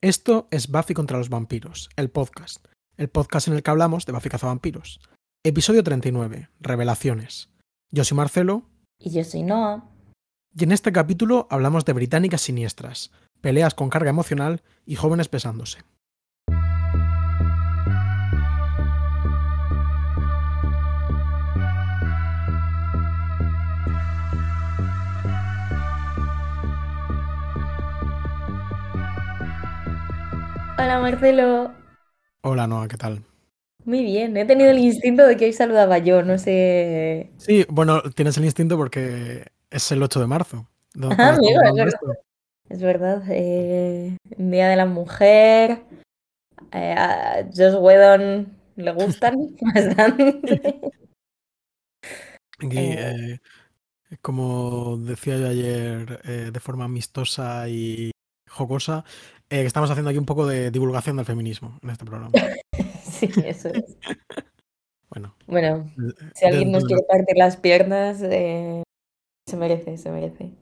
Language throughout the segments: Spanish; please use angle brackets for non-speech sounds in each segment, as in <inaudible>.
Esto es Buffy contra los vampiros, el podcast. El podcast en el que hablamos de Buffy cazavampiros. Episodio 39, Revelaciones. Yo soy Marcelo. Y yo soy Noah. Y en este capítulo hablamos de británicas siniestras, peleas con carga emocional y jóvenes besándose. Hola Marcelo. Hola Noah, ¿qué tal? Muy bien, he tenido el instinto de que hoy saludaba yo, no sé. Sí, bueno, tienes el instinto porque es el 8 de marzo. <laughs> ¿Dónde Ah, amigo, es verdad. Es verdad, eh, Día de la Mujer. eh, a Joss Whedon le gustan <laughs> bastante. Aquí, Eh. eh, como decía yo ayer, de forma amistosa y jocosa, eh, estamos haciendo aquí un poco de divulgación del feminismo en este programa. <laughs> Sí, eso es. Bueno, Bueno, eh, si alguien nos quiere partir las piernas, eh, se merece, se merece.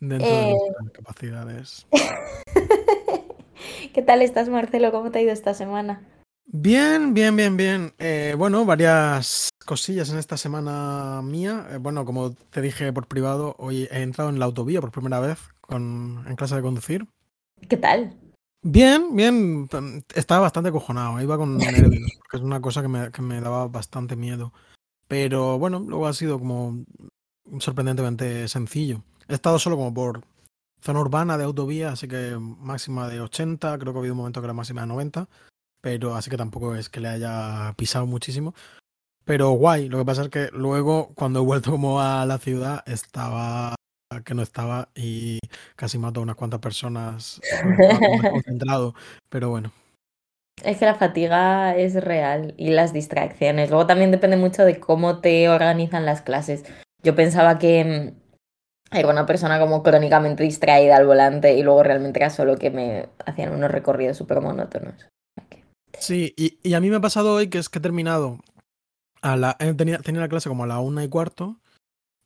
dentro de eh. nuestras capacidades. <laughs> ¿Qué tal estás, Marcelo? ¿Cómo te ha ido esta semana? Bien, bien, bien, bien. Eh, bueno, varias cosillas en esta semana mía. Eh, bueno, como te dije por privado, hoy he entrado en la autovía por primera vez con, en clase de conducir. ¿Qué tal? Bien, bien. Estaba bastante acojonado. Iba con <laughs> nervios, porque es una cosa que me, que me daba bastante miedo. Pero bueno, luego ha sido como sorprendentemente sencillo. He estado solo como por zona urbana de autovía, así que máxima de 80, creo que ha habido un momento que era máxima de 90, pero así que tampoco es que le haya pisado muchísimo. Pero guay, lo que pasa es que luego cuando he vuelto como a la ciudad estaba que no estaba y casi mato a unas cuantas personas <laughs> desconcentrado, pero bueno. Es que la fatiga es real y las distracciones. Luego también depende mucho de cómo te organizan las clases. Yo pensaba que mm, era una persona como crónicamente distraída al volante y luego realmente era solo que me hacían unos recorridos súper monótonos. Sí, y, y a mí me ha pasado hoy que es que he terminado a la eh, tenía, tenía la clase como a la una y cuarto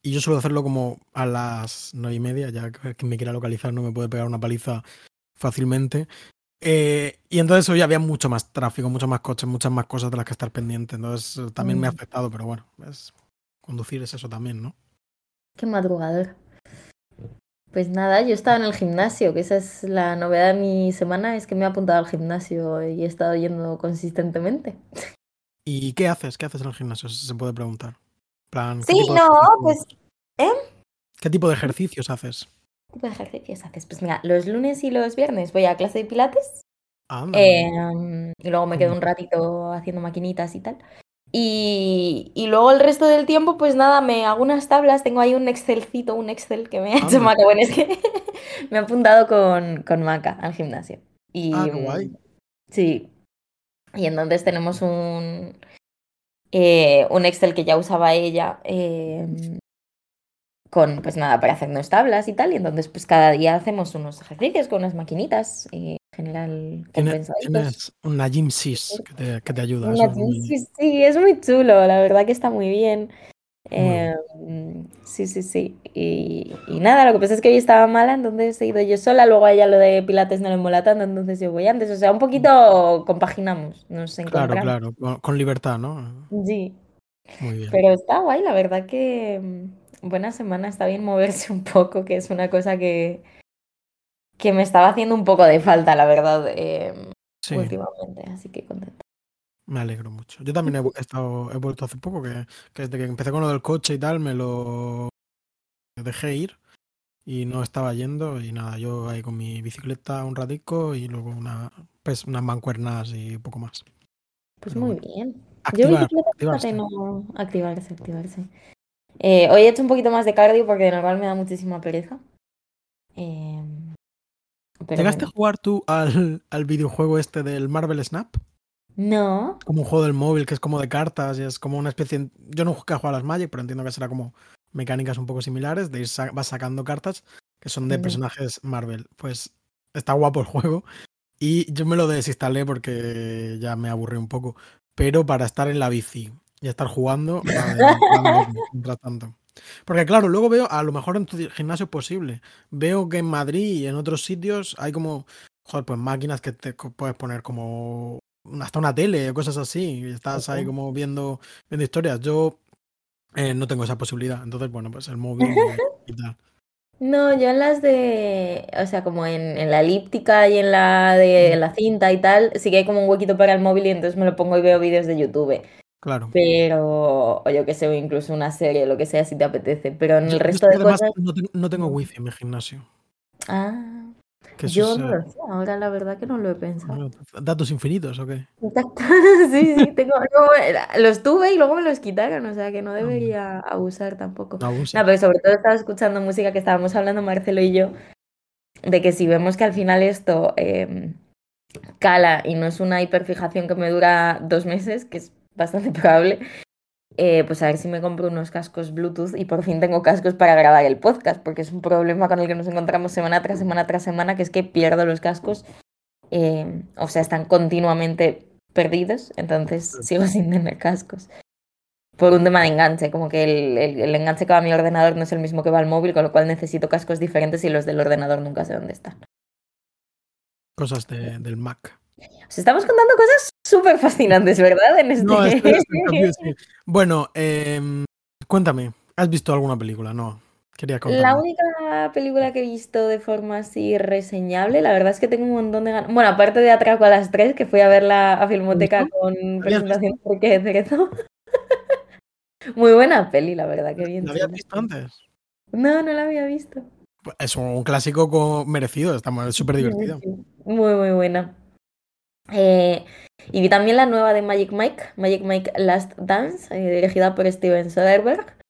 y yo suelo hacerlo como a las nueve y media, ya que quien me quiera localizar no me puede pegar una paliza fácilmente. Eh, y entonces hoy había mucho más tráfico, muchos más coches, muchas más cosas de las que estar pendiente. Entonces eh, también me ha Mm. afectado, pero bueno, es, conducir es eso también, ¿no? Qué madrugador. Pues nada, yo estaba en el gimnasio, que esa es la novedad de mi semana, es que me he apuntado al gimnasio y he estado yendo consistentemente. ¿Y qué haces? ¿Qué haces en el gimnasio? Si se puede preguntar. En plan, ¿qué Sí, no, pues ¿Qué tipo de ejercicios haces? ¿Qué tipo de ejercicios haces? Pues mira, los lunes y los viernes voy a clase de pilates bien. em, y luego me quedo un ratito haciendo maquinitas y tal. Y, y luego el resto del tiempo, pues nada, me hago unas tablas, tengo ahí un Excelcito, un Excel que me ha hecho. Maca. <laughs> Bueno, es que me he apuntado con, con Maca al gimnasio. Y Ah, guay. mm, sí, y entonces tenemos un, eh, un Excel que ya usaba ella em, con, pues nada, para hacernos tablas y tal. Y entonces, pues cada día hacemos unos ejercicios con unas maquinitas, eh, en general compensadicos. Tienes una gym sys que te, que te ayuda. Una muy- sí, sí, es muy chulo, la verdad que está muy bien. Em, sí, sí, sí. Y, y nada, lo que pasa es que hoy estaba mala, entonces he ido yo sola, luego a ella lo de Pilates no le mola tanto, entonces yo voy antes. O sea, un poquito compaginamos, nos Claro, encontramos. claro, con, con libertad, ¿no? Sí, Muy bien. pero está guay, la verdad que mm, buena semana, está bien moverse un poco, que es una cosa que, que me estaba haciendo un poco de falta, la verdad, em, Sí, últimamente, así que contenta. Me alegro mucho. Yo también he, estado, he vuelto hace poco, que, que desde que empecé con lo del coche y tal, me lo dejé ir y no estaba yendo y nada, yo ahí con mi bicicleta un ratico y luego una, pues, unas mancuernas y poco más. Pues Pero muy bueno. bien. Yo bicicleta, activarse. fíjate, no activarse, activarse. Eh, hoy he hecho un poquito más de cardio porque de normal me da muchísima pereza. Eh, ¿Llegaste a jugar tú al, al videojuego este del Marvel Snap? No, Como un juego del móvil que es como de cartas y es como una especie. Yo no he jugado a las Magic, pero entiendo que será como mecánicas un poco similares, de ir sa- vas sacando cartas que son de personajes Marvel. Pues está guapo el <laughs> juego. Y yo me lo desinstalé porque ya me aburrí un poco. Pero para estar en la bici y estar jugando, <laughs> mientras tanto. Porque claro, luego veo, a lo mejor en tu gimnasio es posible. Veo que en Madrid y en otros sitios hay como joder, pues máquinas que te puedes poner como hasta una tele o cosas así. Y estás ahí como viendo, viendo historias. Yo eh, no tengo esa posibilidad. Entonces, bueno, pues el móvil y, <laughs> tal. No, yo en las de, o sea, como en, en la elíptica y en la de la cinta y tal, sí que hay como un huequito para el móvil y entonces me lo pongo y veo vídeos de YouTube. Claro. Pero, o yo que sé, o incluso una serie, lo que sea, si te apetece. Pero en el resto es que de cosas. no, tengo, no tengo wifi en mi gimnasio. Ah, Que yo no lo sé, ahora la verdad que no lo he pensado. datos infinitos, ¿o qué? <laughs> Sí, sí, tengo, no, los tuve y luego me los quitaron, o sea que no Ah, debería abusar tampoco. No pero sobre todo estaba escuchando música que estábamos hablando Marcelo y yo, de que si vemos que al final esto eh, cala y no es una hiperfijación que me dura dos meses, que es bastante <laughs> probable, eh, pues a ver si me compro unos cascos Bluetooth y por fin tengo cascos para grabar el podcast, porque es un problema con el que nos encontramos semana tras semana tras semana, que es que pierdo los cascos, eh, o sea, están continuamente perdidos, entonces sigo <laughs> sin tener cascos. Por un tema de enganche, como que el, el- el enganche que va a mi ordenador no es el mismo que va al móvil, con lo cual necesito cascos diferentes y los del ordenador nunca sé dónde están. Cosas de- del Mac. Os estamos contando cosas súper fascinantes, ¿verdad? En este... No, este- este. <laughs> Bueno, em, cuéntame, ¿has visto alguna película? No, quería La única película que he visto de forma así reseñable, la verdad es que tengo un montón de ganas. Bueno, aparte de Atraco a las 3, que fui a verla a Filmoteca con presentación de Cerezo. <laughs> Muy buena peli, la verdad, que bien. ¿La habías visto antes? No, no la había visto. Es un clásico co- merecido, está súper divertido. Muy, muy buena. Eh, y vi también la nueva de Magic Mike, Magic Mike Last Dance, eh, dirigida por Steven Soderbergh.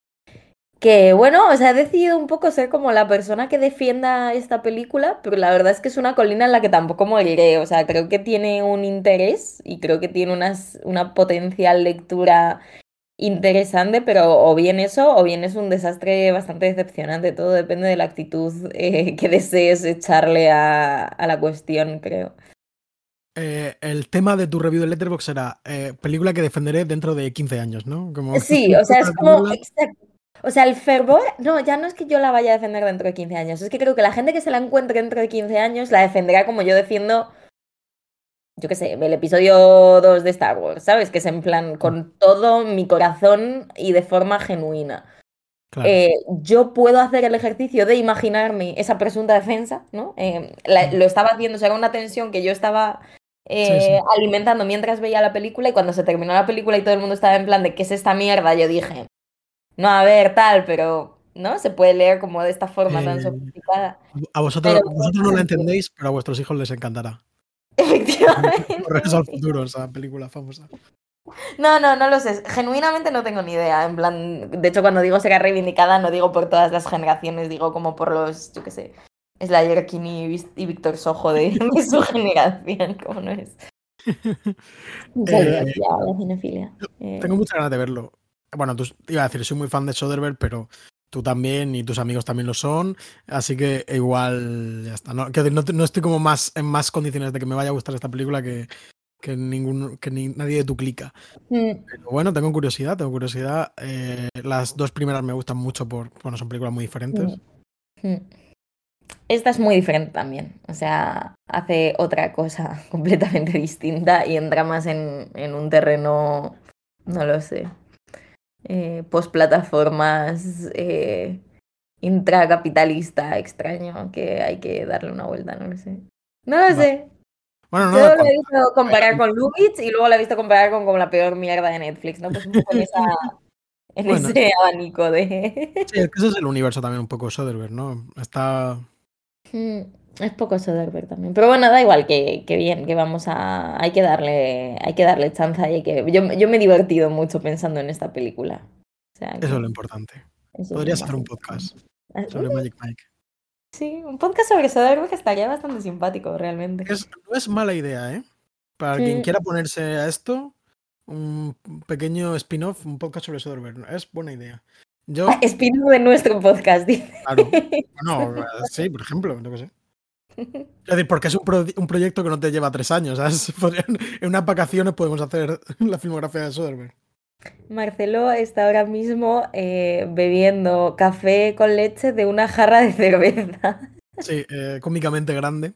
Que bueno, o sea, he decidido un poco ser como la persona que defienda esta película, pero la verdad es que es una colina en la que tampoco moriré. O sea, creo que tiene un interés y creo que tiene unas, una potencial lectura interesante, pero o bien eso o bien es un desastre bastante decepcionante. Todo depende de la actitud eh, que desees echarle a, a la cuestión, creo. Eh, el tema de tu review de Letterboxd era eh, película que defenderé dentro de 15 años, ¿no? Como, Sí, <laughs> o sea, es como... Exacto. O sea, el fervor, no, ya no es que yo la vaya a defender dentro de 15 años, es que creo que la gente que se la encuentre dentro de 15 años la defenderá como yo defiendo, yo qué sé, el episodio 2 de Star Wars, ¿sabes? Que es en plan con todo mi corazón y de forma genuina. Claro. Eh, yo puedo hacer el ejercicio de imaginarme esa presunta defensa, ¿no? Eh, la- lo estaba haciendo, o sea, era una tensión que yo estaba eh, Sí, sí. alimentando mientras veía la película y cuando se terminó la película y todo el mundo estaba en plan de ¿qué es esta mierda? Yo dije, no, a ver, tal, pero, ¿no? Se puede leer como de esta forma tan Eh, sofisticada. a vosotros, pero- vosotros no la entendéis, pero a vuestros hijos les encantará. <laughs> Efectivamente. <laughs> Regreso al futuro, esa película famosa. No, no, no lo sé. Genuinamente no tengo ni idea. En plan, de hecho, cuando digo será reivindicada, no digo por todas las generaciones, digo como por los, yo qué sé, Slayer King y, y Víctor Sojo de, <laughs> de su generación, como no es. <laughs> Eh, la cinefilia. Eh, Tengo muchas ganas de verlo. Bueno, tú, iba a decir, soy muy fan de Soderbergh, pero tú también y tus amigos también lo son. Así que igual ya está. No, no, no estoy como más en más condiciones de que me vaya a gustar esta película que, que, ningún, que ni, nadie de tu clica. mm, Pero bueno, tengo curiosidad, tengo curiosidad. Eh, las dos primeras me gustan mucho por, bueno, son películas muy diferentes. mm. Esta es muy diferente también. O sea, hace otra cosa <laughs> completamente distinta y entra más en, en un terreno, no lo sé, eh, post-plataformas, eh, intracapitalista extraño, que hay que darle una vuelta, no lo sé. No lo sé. Bueno, Yo no, lo he visto comparar con Lubitsch y luego lo he visto comparar con como la peor mierda de Netflix, ¿no? Pues un poco en, esa, en <laughs> Bueno. ese abanico de... sí, es que ese es el universo también un poco Soderbergh, ¿no? Está. Mm, Es poco Soderbergh también. Pero bueno, da igual, que, que bien, que vamos a. Hay que darle, hay que darle chance y hay que. Yo, yo me he divertido mucho pensando en esta película. O sea, que Eso es lo importante. eso es Podría lo ser más un podcast Ah, sobre Magic Mike. Sí, un podcast sobre Soderbergh estaría bastante simpático, realmente. Es- no es mala idea, ¿eh? Para quien quiera ponerse a esto, un pequeñño spin-off, un podcast sobre Soderbergh. Es buena idea. Yo, <laughs> Espíritu de nuestro podcast, dice. claro. Bueno, sí, por ejemplo, no sé. <laughs> Es decir, porque es un, pro- un proyecto que no te lleva tres años. ¿sabes? <laughs> Podrían- en unas vacaciones podemos hacer la filmografía de Soderbergh. Marcelo está ahora mismo eh, bebiendo café con leche de una jarra de cerveza. Sí, eh, cómicamente grande.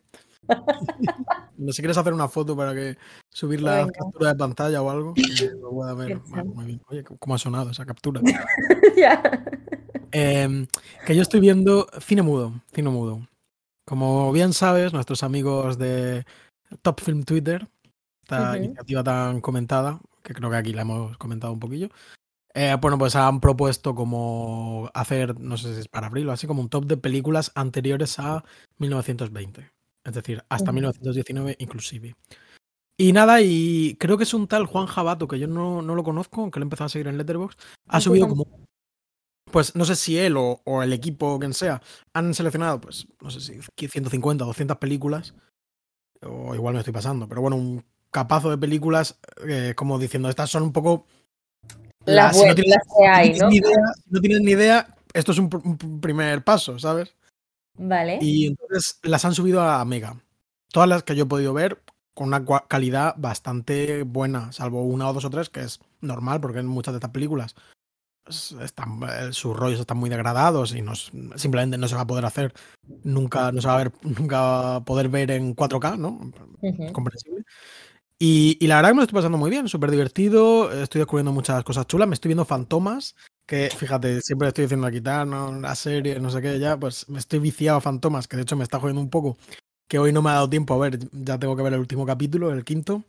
<laughs> no sé si quieres hacer una foto para que subir la Venga. captura de pantalla o algo. <laughs> que lo pueda ver. Bueno, muy bien. Oye, ¿cómo ha sonado esa captura? <laughs> Em, que yo estoy viendo cine mudo, cine mudo. Como bien sabes, nuestros amigos de Top Film Twitter, esta iniciativa tan comentada, que creo que aquí la hemos comentado un poquillo, eh, bueno, pues han propuesto como hacer, no sé si es para abril o así, como un top de películas anteriores a 1920. Es decir, hasta Ujú. 1919 inclusive. Y nada, y creo que es un tal Juan Jabato, que yo no, no lo conozco, aunque lo he empezado a seguir en Letterboxd, ha Yo subido tampoco. como pues no sé si él o, o el equipo o quien sea han seleccionado, pues no sé si 150 o 200 películas, o igual me estoy pasando, pero bueno, un capazo de películas, eh, como diciendo, estas son un poco. Las si no tienes, que hay, ¿no? ni idea, si no tienes ni idea, esto es un primer paso, ¿sabes? Vale. Y entonces las han subido a Mega. Todas las que yo he podido ver con una calidad bastante buena, salvo una o dos o tres, que es normal, porque en muchas de estas películas están, eh, sus rollos están muy degradados y no, es- simplemente no se va a poder hacer, nunca, no se va a ver, nunca va a poder ver en 4K, ¿no? Comprensible. Y, y la verdad que me lo estoy pasando muy bien, súper divertido, estoy descubriendo muchas cosas chulas, me estoy viendo Fantomas, que fíjate, siempre estoy diciendo aquí, tal, no, la serie, no sé qué, ya, pues me estoy viciado a Fantomas, que de hecho me está jodiendo un poco, que hoy no me ha dado tiempo a ver, ya tengo que ver el último capítulo, el quinto,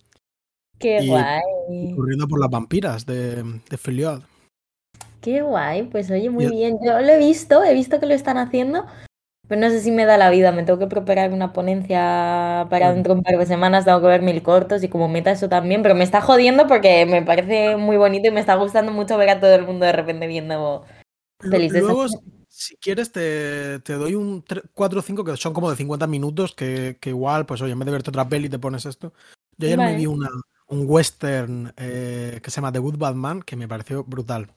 Qué y- guay. corriendo por las vampiras de, de Filiad. Qué guay. Pues oye, muy Y- bien. Yo lo he visto, he visto que lo están haciendo, pero no sé si me da la vida. Me tengo que preparar una ponencia para Bueno. dentro de un par de semanas. Tengo que ver mil cortos y como meta eso también, pero me está jodiendo porque me parece muy bonito y me está gustando mucho ver a todo el mundo de repente viendo esas. Luego, si- quieres, te, te doy un 4 o 5 que son como de 50 minutos, que, que igual, pues oye, en vez de verte otra peli, te pones esto. Yo ayer me vi una, un western eh, que se llama The Good Bad Man, que me pareció brutal.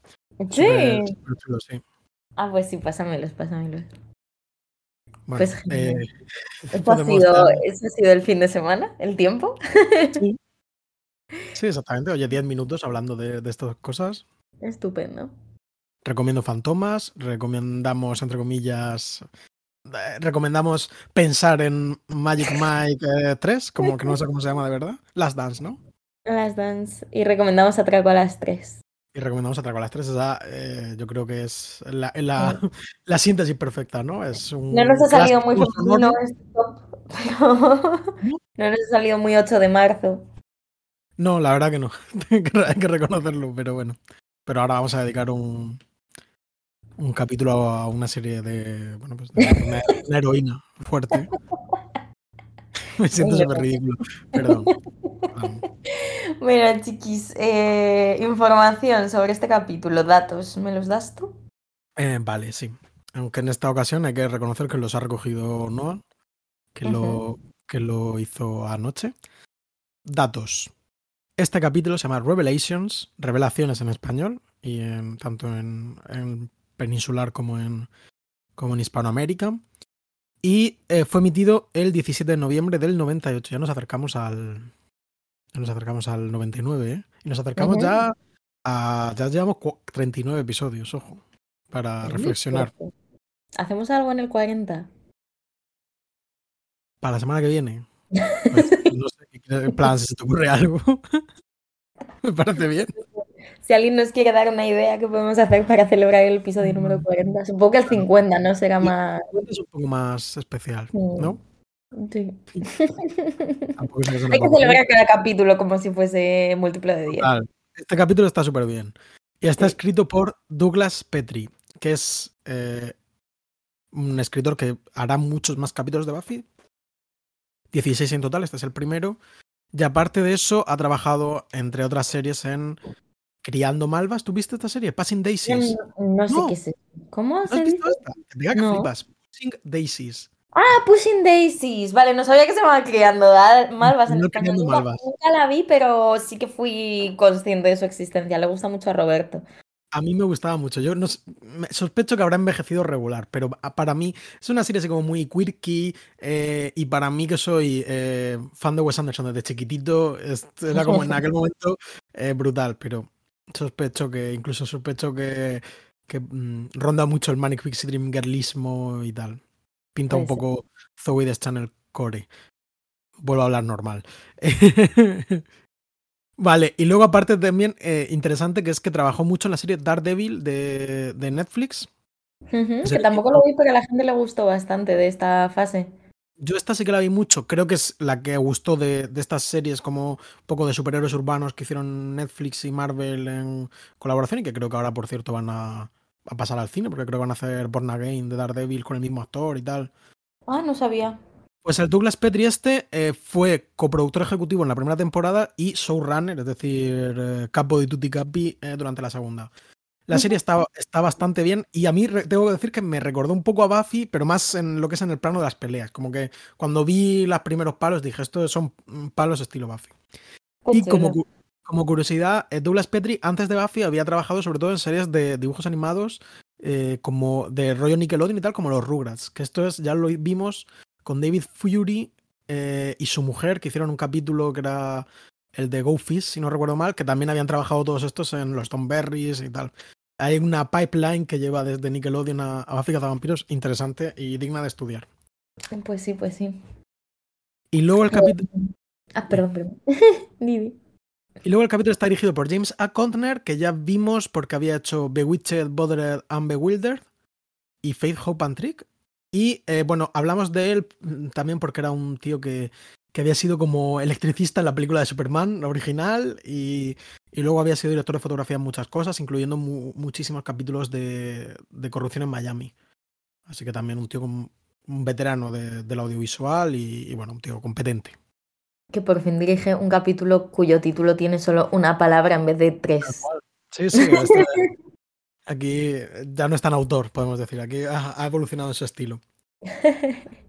Sí. Chulo, sí. Ah, pues sí, pásamelos, pásamelos. Bueno, Pues eh, ¿Eso ha, sido, ¿Eso ha sido el fin de semana? ¿El tiempo? Sí. <laughs> Sí, exactamente. Oye, 10 minutos hablando de, de estas cosas. Estupendo. Recomiendo Fantomas, recomendamos, entre comillas, eh, recomendamos pensar en Magic Mike eh, 3, como que no sé cómo se llama de verdad. Last Dance, ¿no? Las dance. Y recomendamos Atraco a las 3. Y recomendamos Atraco a las 3. Esa, eh, yo creo que es la, la, la síntesis perfecta, ¿no? Es un No nos ha salido muy sonoro. este top, pero ¿No? no nos ha salido muy 8 de marzo. No, la verdad que no. <laughs> Hay que- Hay que reconocerlo, pero bueno. Pero ahora vamos a dedicar un, un capítulo a una serie de. Bueno, pues de una, una heroína fuerte. <laughs> <laughs> Me siento súper ridículo. Perdón. Perdón. <laughs> Mira, chiquis, eh, información sobre este capítulo, datos, ¿me los das tú? Eh, vale, sí. Aunque en esta ocasión hay que reconocer que los ha recogido Noah, que, lo, que lo hizo anoche. Datos. Este capítulo se llama Revelations, Revelaciones en español, y en, tanto en, en peninsular como en, como en Hispanoamérica. Y eh, fue emitido el 17 de noviembre del 98. Ya nos acercamos al. Ya nos acercamos al 99, ¿eh? Y nos acercamos Ujú. ya a. Ya llevamos cu- 39 episodios, ojo. Para reflexionar. ¿Hacemos algo en el 40? Para la semana que viene. <laughs> Pues, no sé en plan, si se te ocurre algo. <laughs> Me parece bien. <laughs> Si alguien nos quiere dar una idea, ¿qué podemos hacer para celebrar el episodio número 40? Supongo que el 50, ¿no? Será más... Es un poco más especial, ¿no? Sí. Que <laughs> Hay que celebrar cada capítulo como si fuese múltiplo de 10. Total. Este capítulo está súper bien. Y está escrito por Douglas Petrie, que es eh, un escritor que hará muchos más capítulos de Buffy. 16 en total, este es el primero. Y aparte de eso, ha trabajado, entre otras series, en Criando Malvas. ¿Tú viste esta serie? Passing Daisies. No, no sé No. qué es. ¿Cómo ¿No se has dice? esta? Que te diga que No. flipas. Passing Daisies. Ah, Pushing Daisies. Vale, no sabía que se llamaba Criando Malvas en No español. Criando Nunca, Malvas. nunca la vi, pero sí que fui consciente de su existencia. Le gusta mucho a Roberto. A mí me gustaba mucho. Yo no, sospecho que habrá envejecido regular, pero para mí es una serie así como muy quirky eh, y para mí que soy eh, fan de Wes Anderson desde chiquitito, es- era como en aquel <laughs> momento eh, brutal, pero sospecho que, incluso sospecho que, que mm, ronda mucho el Manic Pixie Dream girlismo y tal. Pinta un Puede ser. poco Zoe de Channel Core. vuelvo a hablar normal. <laughs> vale, y luego aparte también eh, interesante que es que trabajó mucho en la serie Daredevil de, de Netflix. Que tampoco lo vi, pero a la gente le gustó bastante de esta fase. Yo esta sí que la vi mucho, creo que es la que gustó de, de, estas series como un poco de superhéroes urbanos que hicieron Netflix y Marvel en colaboración y que creo que ahora, por cierto, van a, a pasar al cine porque creo que van a hacer Born Again de Daredevil con el mismo actor y tal. Ah, no sabía. Pues el Douglas Petrie este eh, fue coproductor ejecutivo en la primera temporada y showrunner, es decir, eh, capo de Tutti Capi eh, durante la segunda. La serie está, está, bastante bien y a mí tengo que decir que me recordó un poco a Buffy, pero más en lo que es en el plano de las peleas. Como que cuando vi los primeros palos dije, estos son palos estilo Buffy. y como, como, curiosidad, eh, Douglas Petrie antes de Buffy había trabajado sobre todo en series de dibujos animados eh, como de rollo Nickelodeon y tal, como los Rugrats. Que esto es, ya lo vimos con David Fury eh, y su mujer, que hicieron un capítulo que era el de Go Fish, si no recuerdo mal, que también habían trabajado todos estos en los Tom Berries y tal hay una pipeline que lleva desde Nickelodeon a, a Buffy Vampiros interesante y digna de estudiar. Pues sí, pues sí. Y luego el capítulo. Ah, perdón, perdón. <laughs> Didi. Y luego el capítulo está dirigido por James A. Contner, que ya vimos porque había hecho Bewitched, Bothered and Bewildered y Faith, Hope and Trick. Y eh, bueno, hablamos de él también porque era un tío que, que había sido como electricista en la película de Superman, la original, y, y luego había sido director de fotografía en muchas cosas, incluyendo mu muchísimos capítulos de, de, corrupción en Miami. Así que también un tío con, un veterano de, del audiovisual y, y, bueno, un tío competente. Que por fin dirige un capítulo cuyo título tiene solo una palabra en vez de tres. Sí, sí. Este, <laughs> aquí ya no es tan autor, podemos decir. Aquí ha, ha evolucionado en su estilo. <laughs>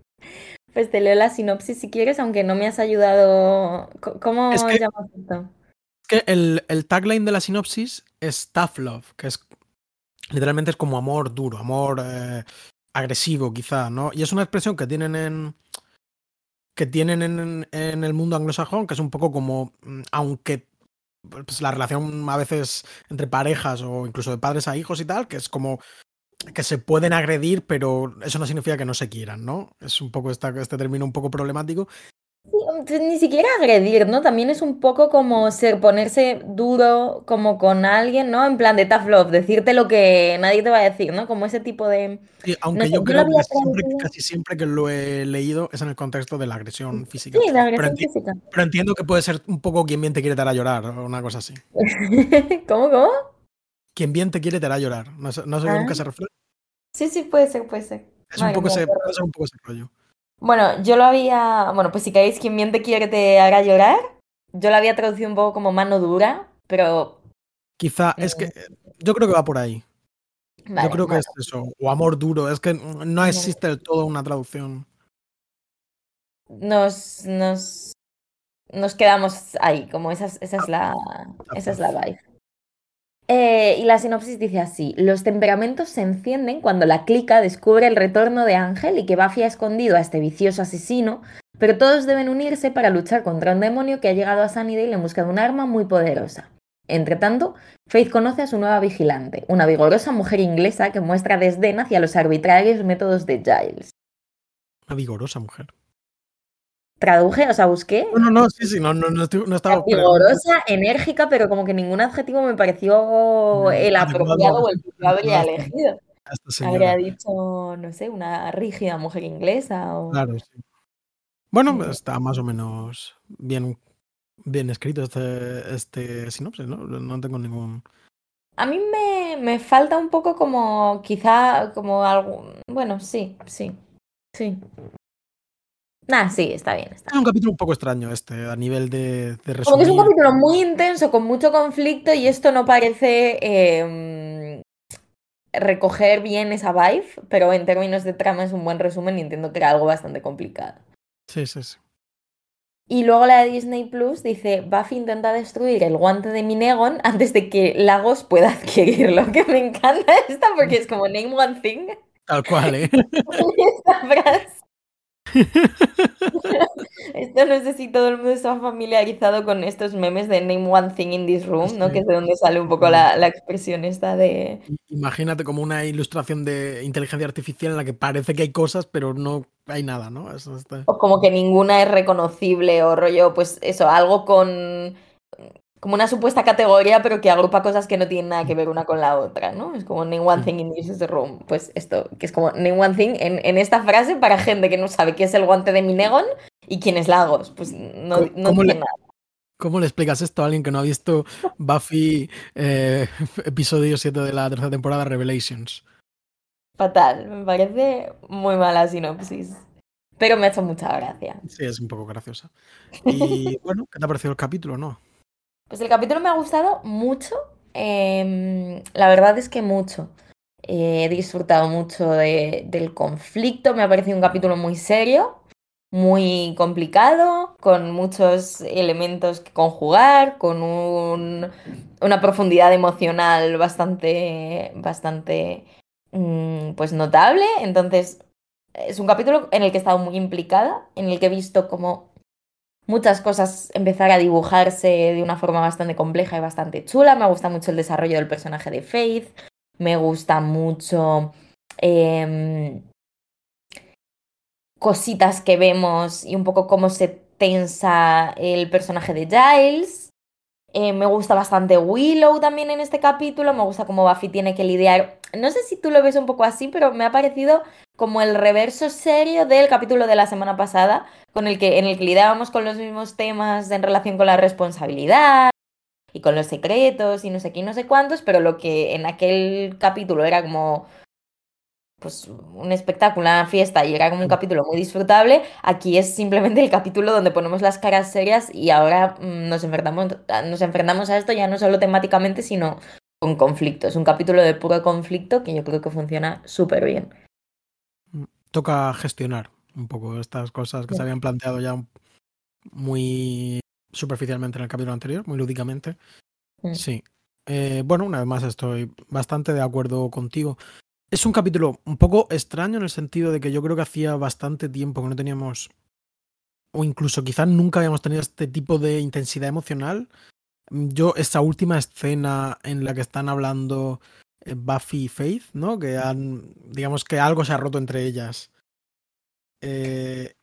Pues te leo la sinopsis si quieres, aunque no me has ayudado. ¿Cómo es que, llamas esto? Es que el, el, tagline de la sinopsis es tough love, que es literalmente es como amor duro, amor eh, agresivo, quizá, ¿no? Y es una expresión que tienen en que tienen en, en el mundo anglosajón, que es un poco como, mm, aunque pues, la relación a veces entre parejas o incluso de padres a hijos y tal, que es como que se pueden agredir, pero eso no significa que no se quieran, ¿no? Es un poco esta, este término un poco problemático. Sí, ni siquiera agredir, ¿no? También es un poco como ser ponerse duro como con alguien, ¿no? En plan de tough love, decirte lo que nadie te va a decir, ¿no? Como ese tipo de... Sí, aunque no sé, yo creo que siempre, casi siempre que lo he leído es en el contexto de la agresión física. Sí, la agresión pero física. Pero entiendo que puede ser un poco quien bien te quiere dar a llorar o una cosa así. <laughs> ¿Cómo, cómo? Quien bien te quiere te hará llorar. No sé, no sé ah. nunca se refiere. Sí, sí, puede ser, puede ser. Es un, poco ese, puede ser un poco ese rollo. Bueno, yo lo había. Bueno, pues si caéis quien bien te quiere te hará llorar. Yo lo había traducido un poco como mano dura, pero. Quizá, eh... es que. Yo creo que va por ahí. Vale, yo creo que es eso. O amor duro. Es que no existe del todo una traducción. Nos. Nos. Nos quedamos ahí, como esa, esa es la. Esa es la vibe. Eh, y la sinopsis dice así: Los temperamentos se encienden cuando la clica descubre el retorno de Ángel y que Buffy ha escondido a este vicioso asesino, pero todos deben unirse para luchar contra un demonio que ha llegado a Sunnydale en busca de un arma muy poderosa. Entre tanto, Faith conoce a su nueva vigilante, una vigorosa mujer inglesa que muestra desdén hacia los arbitrarios métodos de Giles. Una vigorosa mujer. Traduje, o sea, busqué. No, no, sí, sí, no, no, no, no estaba. Vigorosa, enérgica, pero como que ningún adjetivo me pareció el apropiado o el habría elegido. Habría dicho, no sé, una rígida mujer inglesa. O... Claro, sí. Bueno, está más o menos bien, bien escrito este, este sinopsis, ¿no? No tengo ningún. A mí me, me falta un poco como, quizá, como algo. Bueno, sí, sí. Sí. Nah, sí, está bien. Está es un capítulo un poco extraño este, a nivel de, de resumir. Como que es un capítulo muy intenso, con mucho conflicto, y esto no parece eh, recoger bien esa vibe, pero en términos de trama es un buen resumen y entiendo que era algo bastante complicado. Sí, sí, sí. Y luego la de Disney Plus dice, Buffy intenta destruir el guante de Minegon antes de que Lagos pueda <laughs> adquirirlo. Que me encanta esta porque es como name one thing. Tal cual, ¿eh? <laughs> esta frase. Esto no sé si todo el mundo está familiarizado con estos memes de Name One Thing in This Room, ¿no? Que es de donde sale un poco la, la expresión esta de... Imagínate como una ilustración de inteligencia artificial en la que parece que hay cosas, pero no hay nada, ¿no? Eso está... O como que ninguna es reconocible o rollo, pues eso, algo con como una supuesta categoría, pero que agrupa cosas que no tienen nada que ver una con la otra, ¿no? Es como name one thing in this room. Pues esto, que es como name one thing en, en esta frase para gente que no sabe qué es el guante de Minegon y quién es Lagos. Pues no, no tiene nada. ¿Cómo le explicas esto a alguien que no ha visto Buffy eh, <laughs> episodio 7 de la tercera temporada Revelations? Fatal, me parece muy mala sinopsis. Pero me ha hecho mucha gracia. Sí, es un poco graciosa. Y <laughs> bueno, ¿qué te ha parecido el capítulo, no? Pues el capítulo me ha gustado mucho. Eh, la verdad es que mucho. Eh, he disfrutado mucho de, del conflicto. Me ha parecido un capítulo muy serio, muy complicado, con muchos elementos que conjugar, con un, una profundidad emocional bastante, bastante mmm, pues notable. Entonces, es un capítulo en el que he estado muy implicada, en el que he visto cómo muchas cosas empezar a dibujarse de una forma bastante compleja y bastante chula. Me gusta mucho el desarrollo del personaje de Faith. Me gusta mucho eh, cositas que vemos y un poco cómo se tensa el personaje de Giles. Eh, me gusta bastante Willow también en este capítulo. Me gusta cómo Buffy tiene que lidiar. No sé si tú lo ves un poco así, pero me ha parecido como el reverso serio del capítulo de la semana pasada, con el que, en el que lidiábamos con los mismos temas en relación con la responsabilidad y con los secretos y no sé qué y no sé cuántos, pero lo que en aquel capítulo era como pues un espectáculo, una fiesta y era como un capítulo muy disfrutable, aquí es simplemente el capítulo donde ponemos las caras serias y ahora mm, nos enfrentamos, nos enfrentamos a esto ya no solo temáticamente, sino con conflicto. Es un capítulo de puro conflicto que yo creo que funciona súper bien. Toca gestionar un poco estas cosas que se habían planteado ya muy superficialmente en el capítulo anterior, muy lúdicamente. Sí. Eh, bueno, una vez más estoy bastante de acuerdo contigo. Es un capítulo un poco extraño en el sentido de que yo creo que hacía bastante tiempo que no teníamos, o incluso quizás nunca habíamos tenido este tipo de intensidad emocional. Yo, esa última escena en la que están hablando eh, Buffy y Faith, ¿no? Que han, digamos que algo se ha roto entre ellas. Eh,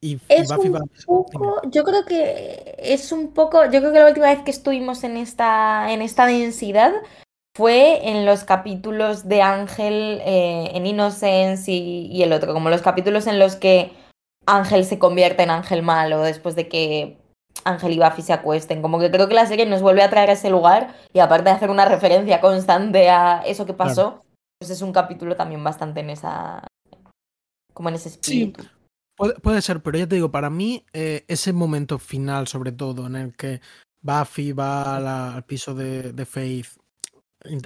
y, es Buffy un va... poco, yo creo que es un poco, yo creo que la última vez que estuvimos en esta, en esta densidad fue en los capítulos de Ángel, eh, en Innocence y, y, el otro, como los capítulos en los que Ángel se convierte en Ángel malo después de que Ángel y Buffy se acuesten. Como que creo que la serie nos vuelve a traer a ese lugar y aparte de hacer una referencia constante a eso que pasó, claro. pues es un capítulo también bastante en esa... como en ese espíritu. Sí. Puede, puede ser, pero ya te digo, para mí eh, ese momento final, sobre todo, en el que Buffy va la, al piso de, de Faith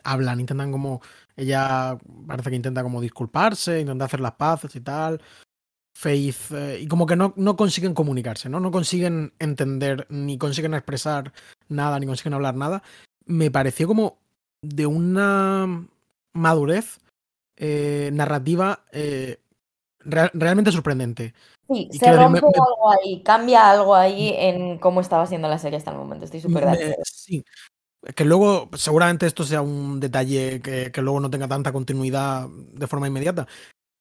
hablan, intentan como, ella parece que intenta como disculparse, intenta hacer las paces y tal. Faith, eh, y como que no, no consiguen comunicarse, ¿no? No consiguen entender, ni consiguen expresar nada, ni consiguen hablar nada. Me pareció como de una madurez eh, narrativa eh, real, realmente sorprendente. Sí, y se rompe me, me... algo ahí, cambia algo ahí en cómo estaba siendo la serie hasta el momento. Estoy súper de acuerdo. Sí, que luego, seguramente esto sea un detalle que, que, luego no tenga tanta continuidad de forma inmediata.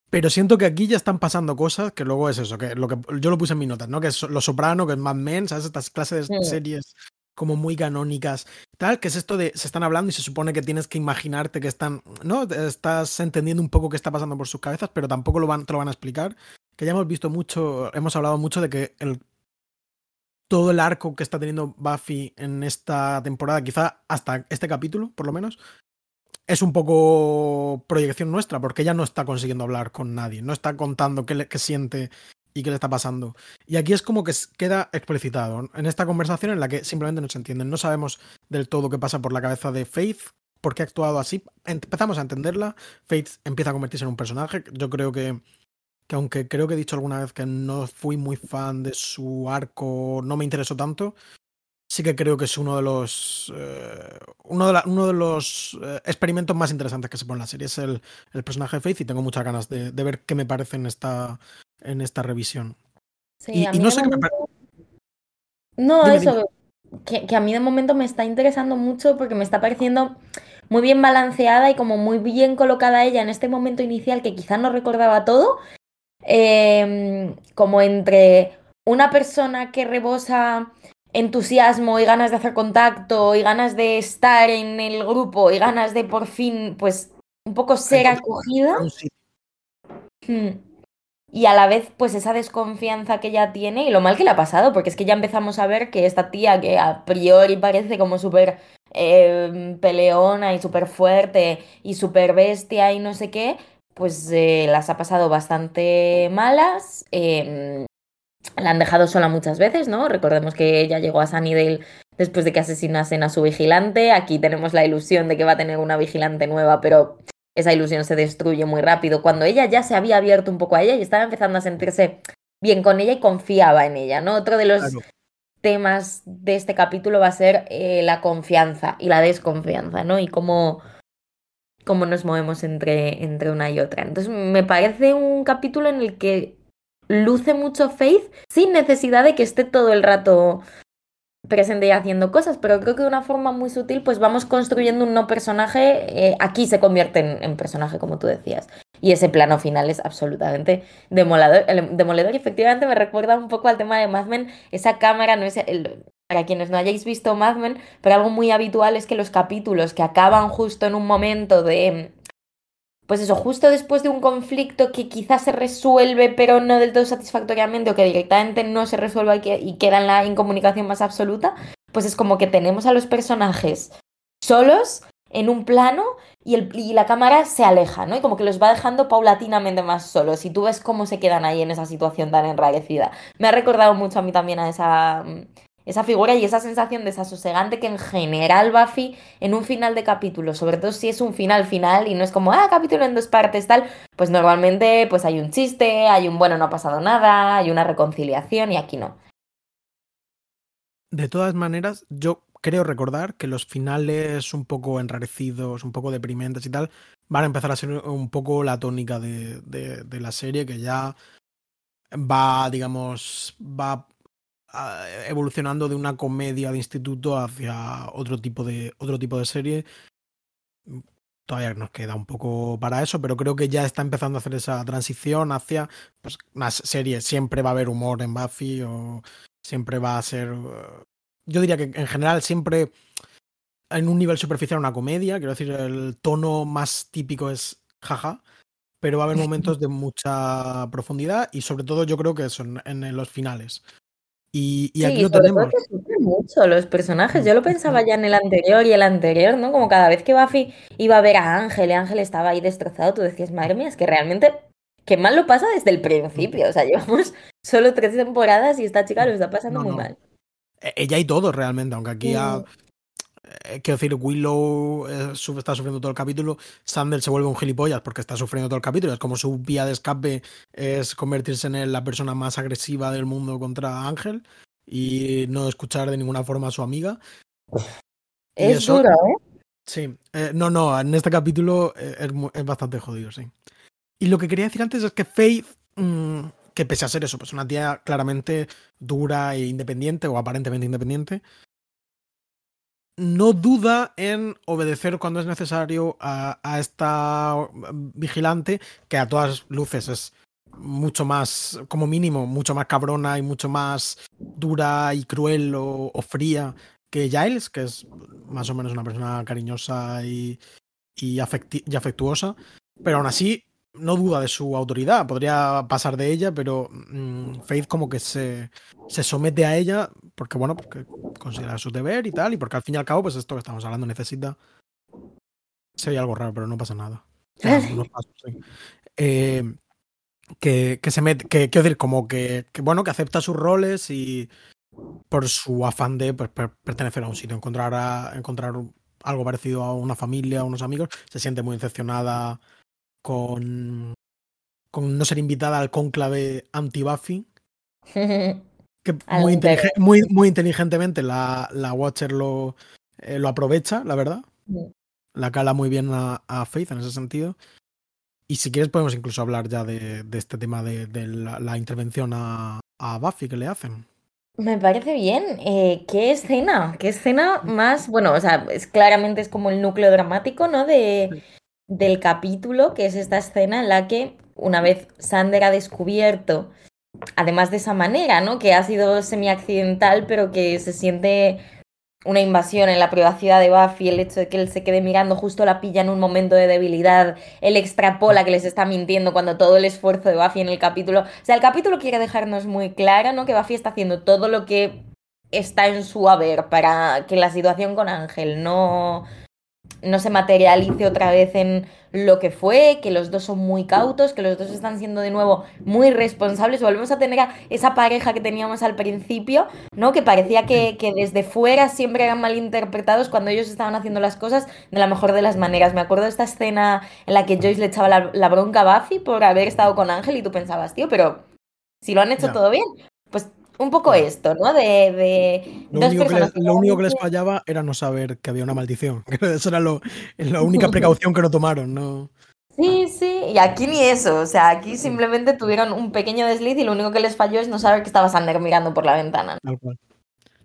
Pero siento que aquí ya están pasando cosas que luego es eso, que lo que yo lo puse en mis notas, ¿no? Que es Lo Soprano, que es Mad Men, ¿sabes? Estas clases de series como muy canónicas, tal, que es esto de se están hablando y se supone que tienes que imaginarte que están, ¿no? Estás entendiendo un poco qué está pasando por sus cabezas, pero tampoco lo van, te lo van a explicar. Que ya hemos visto mucho, hemos hablado mucho de que el todo el arco que está teniendo Buffy en esta temporada, quizá hasta este capítulo, por lo menos, es un poco proyección nuestra, porque ella no está consiguiendo hablar con nadie, no está contando qué, le, siente y qué le está pasando. Y aquí es como que queda explicitado en esta conversación en la que simplemente no se entienden. No sabemos del todo qué pasa por la cabeza de Faith, por qué ha actuado así. Empezamos a entenderla. Faith empieza a convertirse en un personaje. Yo creo que, que aunque creo que he dicho alguna vez que no fui muy fan de su arco, no me interesó tanto. sí que creo que es uno de los eh, uno, de uno, de los eh, experimentos más interesantes que se pone en la serie. Es el, el personaje de Faith y tengo muchas ganas de, de, ver qué me parece en esta, en esta revisión. Sí, y, y no sé qué me. No, dime, eso, dime. Que, que, a mí de momento me está interesando mucho porque me está pareciendo muy bien balanceada y como muy bien colocada ella en este momento inicial que quizás no recordaba todo, eh, como entre una persona que rebosa entusiasmo y ganas de hacer contacto y ganas de estar en el grupo y ganas de por fin, pues, un poco ser acogida. Hmm. Y a la vez, pues, esa desconfianza que ella tiene y lo mal que le ha pasado, porque es que ya empezamos a ver que esta tía, que a priori parece como súper eh, peleona y súper fuerte y súper bestia y no sé qué, pues eh, las ha pasado bastante malas. Eh, la han dejado sola muchas veces, ¿no? Recordemos que ella llegó a Sunnydale después de que asesinasen a su vigilante. Aquí tenemos la ilusión de que va a tener una vigilante nueva, pero esa ilusión se destruye muy rápido. Cuando ella ya se había abierto un poco a ella y estaba empezando a sentirse bien con ella y confiaba en ella, ¿no? Otro de los claro. temas de este capítulo va a ser eh, la confianza y la desconfianza, ¿no? Y cómo, cómo nos movemos entre, entre una y otra. Entonces, me parece un capítulo en el que luce mucho Faith sin necesidad de que esté todo el rato presente y haciendo cosas, pero creo que de una forma muy sutil pues vamos construyendo un no personaje, eh, aquí se convierte en, personaje como tú decías, y ese plano final es absolutamente demoledor, el, demoledor y efectivamente me recuerda un poco al tema de Mad Men, esa cámara no es el, para quienes no hayáis visto Mad Men, pero algo muy habitual es que los capítulos que acaban justo en un momento de pues eso, justo después de un conflicto que quizás se resuelve, pero no del todo satisfactoriamente, o que directamente no se resuelva y, que, y queda en la incomunicación más absoluta, pues es como que tenemos a los personajes solos en un plano y, el, y, la cámara se aleja, ¿no? Y como que los va dejando paulatinamente más solos. Y tú ves cómo se quedan ahí en esa situación tan enrarecida. Me ha recordado mucho a mí también a esa esa figura y esa sensación desasosegante que en general Buffy en un final de capítulo, sobre todo si es un final final y no es como, ah, capítulo en dos partes, tal, pues normalmente pues hay un chiste, hay un bueno, no ha pasado nada, hay una reconciliación y aquí no. De todas maneras, yo creo recordar que los finales un poco enrarecidos, un poco deprimentes y tal, van a empezar a ser un poco la tónica de, de, de la serie que ya va, digamos, va evolucionando de una comedia de instituto hacia otro tipo de otro tipo de serie. Todavía nos queda un poco para eso, pero creo que ya está empezando a hacer esa transición hacia pues, una serie. Siempre va a haber humor en Buffy o siempre va a ser. Yo diría que en general siempre en un nivel superficial una comedia. Quiero decir, el tono más típico es jaja, pero va a haber <laughs> momentos de mucha profundidad y sobre todo yo creo que son en los finales. Y, y, aquí sí, lo tenemos. Que mucho los personajes. Yo lo pensaba ya en el anterior y el anterior, ¿no? Como cada vez que Buffy iba a ver a Ángel y Ángel estaba ahí destrozado, tú decías, madre mía, es que realmente qué mal lo pasa desde el principio. O sea, llevamos <laughs> solo tres temporadas y esta chica lo está pasando no, muy mal. Ella y todo realmente, aunque aquí ha, quiero decir, Willow eh, está sufriendo todo el capítulo, Sander se vuelve un gilipollas porque está sufriendo todo el capítulo. Es como su vía de escape es convertirse en la persona más agresiva del mundo contra Ángel y no escuchar de ninguna forma a su amiga. Es eso, duro, ¿eh? Sí, eh, no, no, en este capítulo es, es, bastante jodido, sí. Y lo que quería decir antes es que Faith, mmm, que pese a ser eso, pues una tía claramente dura e independiente o aparentemente independiente, no duda en obedecer cuando es necesario a, esta vigilante, que a todas luces es mucho más, como mínimo, mucho más cabrona y mucho más dura y cruel o, fría que Giles, que es más o menos una persona cariñosa y, afectuosa, pero aún así no duda de su autoridad, podría pasar de ella, pero mmm, Faith como que se, se, somete a ella porque, bueno, porque considera su deber y tal, y porque al fin y al cabo, pues esto que estamos hablando necesita... Sería algo raro, pero no pasa nada. <laughs> Pasos, sí. eh, que, que, se mete, que quiero decir, como que, que, bueno, que acepta sus roles y por su afán de pues, per, pertenecer a un sitio, encontrar, a, encontrar algo parecido a una familia, a unos amigos, se siente muy decepcionada con, con no ser invitada al cónclave anti-Buffy. <laughs> Que muy, muy, muy, inteligentemente la, la Watcher lo, lo aprovecha, la verdad. La cala muy bien a, a, Faith en ese sentido. Y si quieres podemos incluso hablar ya de, de este tema de, de la, la, intervención a, a Buffy que le hacen. Me parece bien. Eh, ¿Qué escena? ¿Qué escena más? Bueno, o sea, es, claramente es como el núcleo dramático, ¿no? De, del capítulo, que es esta escena en la que una vez Sander ha descubierto, además de esa manera, ¿no? Que ha sido semi-accidental, pero que se siente una invasión en la privacidad de Buffy, el hecho de que él se quede mirando, justo la pilla en un momento de debilidad, él extrapola que les está mintiendo cuando todo el esfuerzo de Buffy en el capítulo, o sea, el capítulo quiere dejarnos muy claro, ¿no? Que Buffy está haciendo todo lo que está en su haber para que la situación con Ángel no no se materialice otra vez en lo que fue, que los dos son muy cautos, que los dos están siendo de nuevo muy responsables. Volvemos a tener a esa pareja que teníamos al principio, ¿no? Que parecía que, que desde fuera siempre eran malinterpretados cuando ellos estaban haciendo las cosas de la mejor de las maneras. Me acuerdo de esta escena en la que Joyce le echaba la, bronca a Buffy por haber estado con Ángel y tú pensabas, tío, pero si lo han hecho todo bien, pues un poco esto, ¿no? De, de lo, único que, les, lo único que les fallaba era no saber que había una maldición. <laughs> Eso era lo, la <laughs> única precaución que no tomaron, ¿no? Sí, sí, y aquí ni eso, o sea, aquí simplemente tuvieron un pequeño desliz y lo único que les falló es no saber que estaba Sander mirando por la ventana. Tal cual.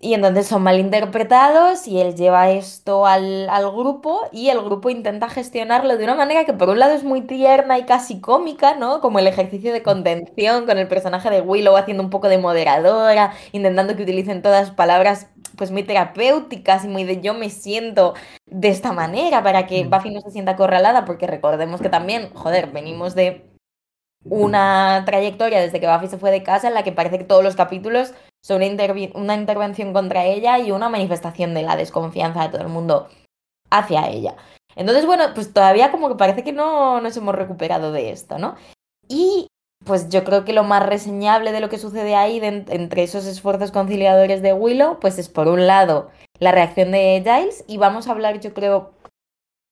Y entonces son malinterpretados y él lleva esto al, al, grupo y el grupo intenta gestionarlo de una manera que por un lado es muy tierna y casi cómica, ¿no? Como el ejercicio de contención con el personaje de Willow haciendo un poco de moderadora, intentando que utilicen todas palabras pues muy terapéuticas y muy de yo me siento de esta manera para que Buffy no se sienta acorralada porque recordemos que también, joder, venimos de una trayectoria desde que Buffy se fue de casa en la que parece que todos los capítulos una, intervención contra ella y una manifestación de la desconfianza de todo el mundo hacia ella. Entonces, bueno, pues todavía como que parece que no nos hemos recuperado de esto, ¿no? Y pues yo creo que lo más reseñable de lo que sucede ahí, entre esos esfuerzos conciliadores de Willow, pues es por un lado la reacción de Giles y vamos a hablar, yo creo,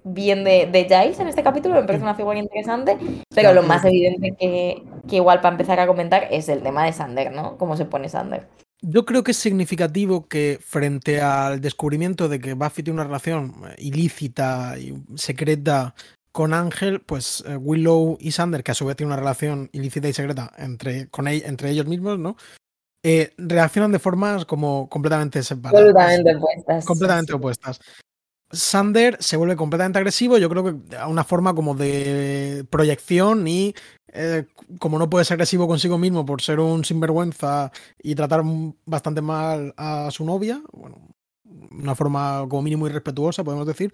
bien de, de, Giles en este capítulo, me parece una figura interesante, pero lo más evidente que, que, igual para empezar a comentar es el tema de Sander, ¿no? Cómo se pone Sander. Yo creo que es significativo que frente al descubrimiento de que Buffy tiene una relación ilícita y secreta con Ángel, pues eh, Willow y Sander, que a su vez tiene una relación ilícita y secreta entre, con entre ellos mismos, ¿no? Eh, reaccionan de formas como completamente separadas. Completamente opuestas. Completamente opuestas. Sander se vuelve completamente agresivo, yo creo que a una forma como de proyección y eh, como no puede ser agresivo consigo mismo por ser un sinvergüenza y tratar bastante mal a su novia, bueno, una forma como mínimo irrespetuosa, podemos decir,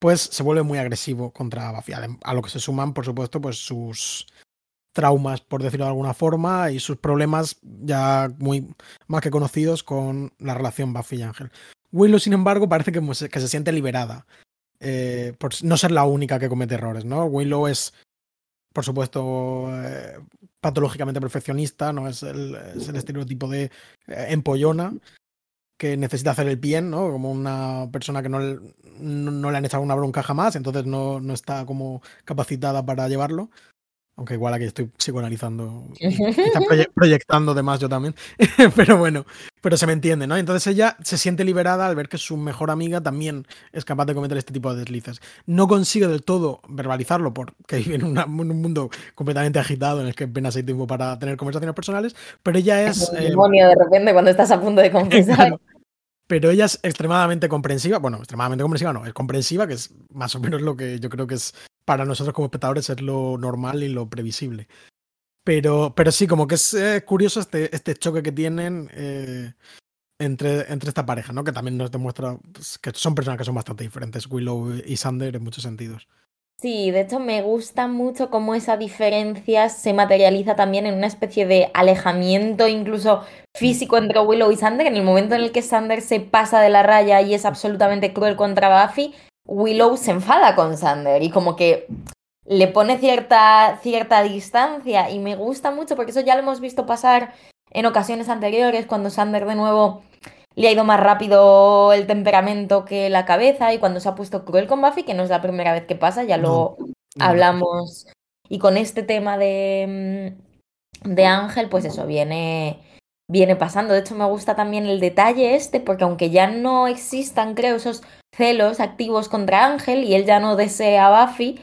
pues se vuelve muy agresivo contra Buffy, a lo que se suman, por supuesto, pues sus traumas, por decirlo de alguna forma, y sus problemas ya muy más que conocidos con la relación Buffy y Ángel. Willow, sin embargo, parece que, se siente liberada. Eh, por no ser la única que comete errores, ¿no? Willow es, por supuesto, eh, patológicamente perfeccionista, no es el, es el estereotipo de eh, empollona que necesita hacer el bien, ¿no? Como una persona que no, no, no, le han echado una bronca jamás, entonces no, no está como capacitada para llevarlo. Aunque igual aquí estoy psicoanalizando, <laughs> proyectando de más yo también. <laughs> pero bueno, pero se me entiende, ¿no? Entonces ella se siente liberada al ver que su mejor amiga también es capaz de cometer este tipo de deslices. No consigue del todo verbalizarlo porque vive en, un mundo completamente agitado en el que apenas hay tiempo para tener conversaciones personales, pero ella es... Un eh, demonio de repente cuando estás a punto de <laughs> confesar. Pero ella es extremadamente comprensiva, bueno, extremadamente comprensiva no, es comprensiva, que es más o menos lo que yo creo que es para nosotros como espectadores es lo normal y lo previsible. Pero, pero sí, como que es eh, curioso este, este choque que tienen eh, entre, entre esta pareja, ¿no? Que también nos demuestra pues, que son personas que son bastante diferentes, Willow y Sander en muchos sentidos. Sí, de hecho me gusta mucho cómo esa diferencia se materializa también en una especie de alejamiento incluso físico entre Willow y Sander. En el momento en el que Sander se pasa de la raya y es absolutamente cruel contra Buffy, Willow se enfada con Sander y como que le pone cierta, cierta distancia y me gusta mucho porque eso ya lo hemos visto pasar en ocasiones anteriores cuando Sander de nuevo le ha ido más rápido el temperamento que la cabeza y cuando se ha puesto cruel con Buffy, que no es la primera vez que pasa, ya lo hablamos. Y con este tema de, mm, de Ángel, pues eso, viene, viene pasando. De hecho, me gusta también el detalle este, porque aunque ya no existan, creo, esos celos activos contra Ángel y él ya no desea a Buffy,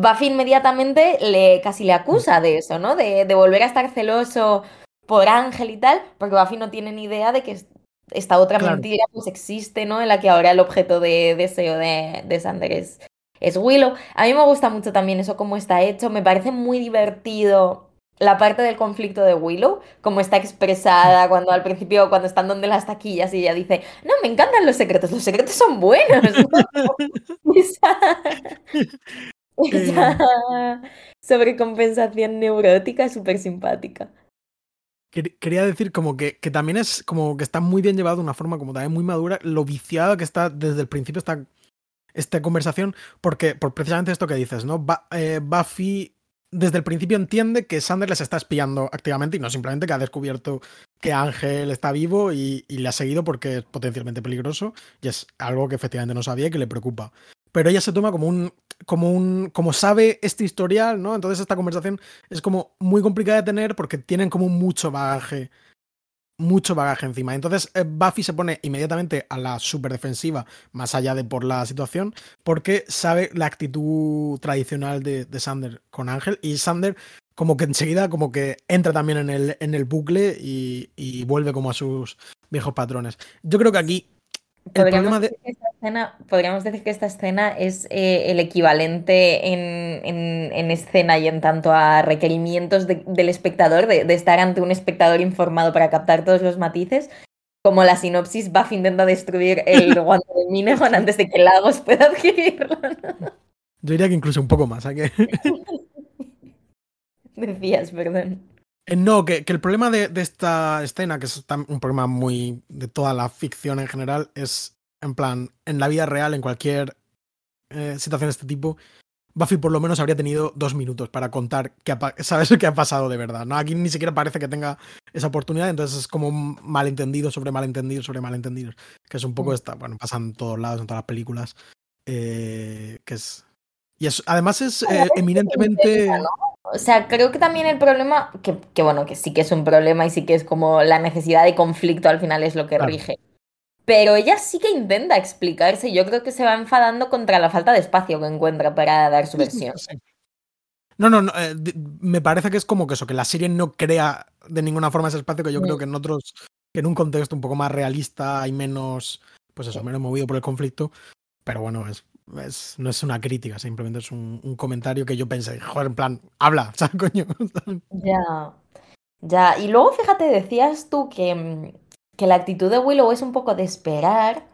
Buffy inmediatamente le casi le acusa de eso, ¿no? De, de volver a estar celoso por Ángel y tal, porque Buffy no tiene ni idea de que esta otra Claro. mentira pues existe, ¿no? En la que ahora el objeto de deseo de, de Sander es, es Willow. A mí me gusta mucho también eso, cómo está hecho. Me parece muy divertido la parte del conflicto de Willow, cómo está expresada cuando al principio, cuando están donde las taquillas y ella dice, no, me encantan los secretos, los secretos son buenos. ¿no? <laughs> <laughs> Esa, <laughs> esa sobrecompensación neurótica es súper simpática. Quer- Quería decir como que, que también es como que está muy bien llevado de una forma como también muy madura, lo viciada que está desde el principio esta, esta conversación, porque por precisamente esto que dices, ¿no? Eh, Buffy desde el principio entiende que Sander les está espiando activamente y no simplemente que ha descubierto que Ángel está vivo y, y le ha seguido porque es potencialmente peligroso y es algo que efectivamente no sabía y que le preocupa. Pero ella se toma como un, como un, como sabe este historial, ¿no? Entonces esta conversación es como muy complicada de tener porque tienen como mucho bagaje, mucho bagaje encima. Entonces eh, Buffy se pone inmediatamente a la superdefensiva, más allá de por la situación, porque sabe la actitud tradicional de, de Sander con Ángel y Sander como que enseguida como que entra también en el, en el bucle y, y vuelve como a sus viejos patrones. Yo creo que aquí Podríamos de... decir que esta escena, podríamos decir que esta escena es eh, el equivalente en, en- en escena y en tanto a requerimientos de- del espectador, de, de estar ante un espectador informado para captar todos los matices, como la sinopsis, Buffy intenta destruir el guante de Minegon antes de que Lagos pueda adquirirlo. Yo diría que incluso un poco más. ¿a que- <laughs> Decías, perdón. Eh, No, que, que el problema de, de esta escena, que es un problema muy de toda la ficción en general, es en plan, en la vida real, en cualquier eh, situación de este tipo, Buffy por lo menos habría tenido dos minutos para contar pa- sabes <laughs> qué ha pasado de verdad. ¿no? Aquí ni siquiera parece que tenga esa oportunidad, entonces es como un malentendido sobre malentendido sobre malentendidos, que es un poco Mm. esta, bueno, pasa en todos lados, en todas las películas, eh, que es... Y es, además es eh, eminentemente... O sea, creo que también el problema, que, que bueno, que sí que es un problema y sí que es como la necesidad de conflicto al final es lo que Claro. rige. Pero ella sí que intenta explicarse y yo creo que se va enfadando contra la falta de espacio que encuentra para dar su Sí, sí, versión. sí. No, no, no, eh, me parece que es como que eso, que la serie no crea de ninguna forma ese espacio que yo creo que en otros, que en un contexto un poco más realista hay menos, pues eso, menos movido por el conflicto. Pero bueno, es, no es una crítica, simplemente es un, comentario que yo pensé, joder, en plan, habla, <laughs> ¿sabes, coño? Ya, ya. Y luego, fíjate, decías tú que, mm, que la actitud de Willow es un poco de esperar.